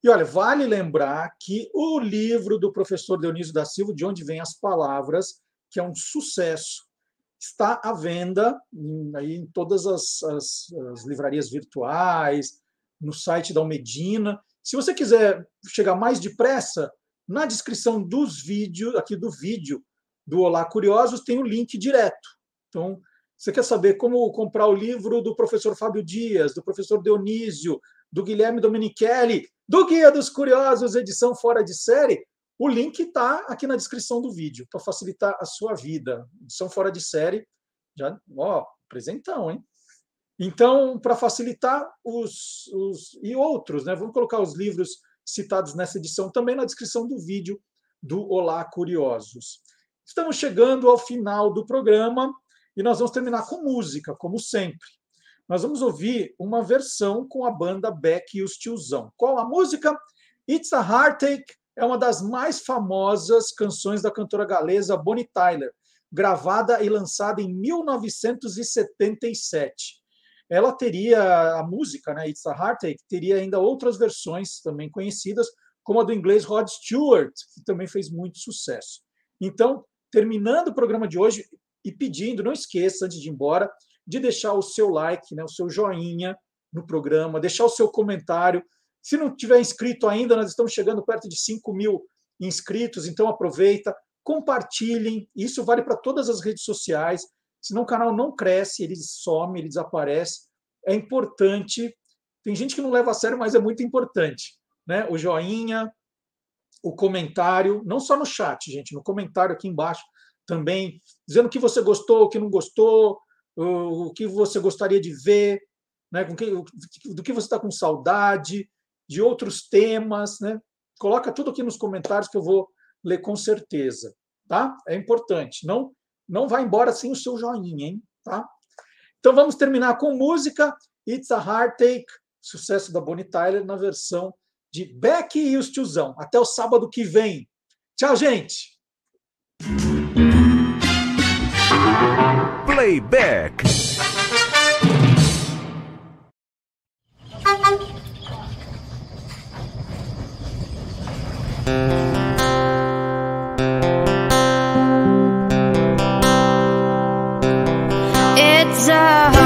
E olha, vale lembrar que o livro do professor Dionísio da Silva, De Onde Vêm as Palavras, que é um sucesso, está à venda em, aí em todas as, as, as livrarias virtuais, no site da Almedina. Se você quiser chegar mais depressa, na descrição dos vídeos, aqui do vídeo do Olá Curiosos, tem o link direto. Então, você quer saber como comprar o livro do professor Fábio Dias, do professor Dionísio, do Guilherme Domenichelli, do Guia dos Curiosos, edição fora de série? O link está aqui na descrição do vídeo, para facilitar a sua vida. Edição fora de série, já, ó, presentão, hein? Então, para facilitar os, os. e outros, né? Vamos colocar os livros citados nessa edição também na descrição do vídeo do Olá Curiosos. Estamos chegando ao final do programa e nós vamos terminar com música, como sempre. Nós vamos ouvir uma versão com a banda Beck e os Tiozão. Qual a música? It's a Heartache é uma das mais famosas canções da cantora galesa Bonnie Tyler, gravada e lançada em 1977 ela teria a música, né, It's a Heartache, teria ainda outras versões também conhecidas, como a do inglês Rod Stewart, que também fez muito sucesso. Então, terminando o programa de hoje e pedindo, não esqueça, antes de ir embora, de deixar o seu like, né, o seu joinha no programa, deixar o seu comentário. Se não tiver inscrito ainda, nós estamos chegando perto de 5 mil inscritos, então aproveita, compartilhem, isso vale para todas as redes sociais senão o canal não cresce, ele some, ele desaparece. É importante. Tem gente que não leva a sério, mas é muito importante. Né? O joinha, o comentário, não só no chat, gente, no comentário aqui embaixo também, dizendo o que você gostou, o que não gostou, o que você gostaria de ver, né? do que você está com saudade, de outros temas. Né? Coloca tudo aqui nos comentários que eu vou ler com certeza. Tá? É importante. Não não vai embora sem o seu joinha, hein? Tá? Então vamos terminar com música It's a Heartache, sucesso da Bonnie Tyler na versão de Beck e os Tiozão. Até o sábado que vem. Tchau, gente! Playback. desire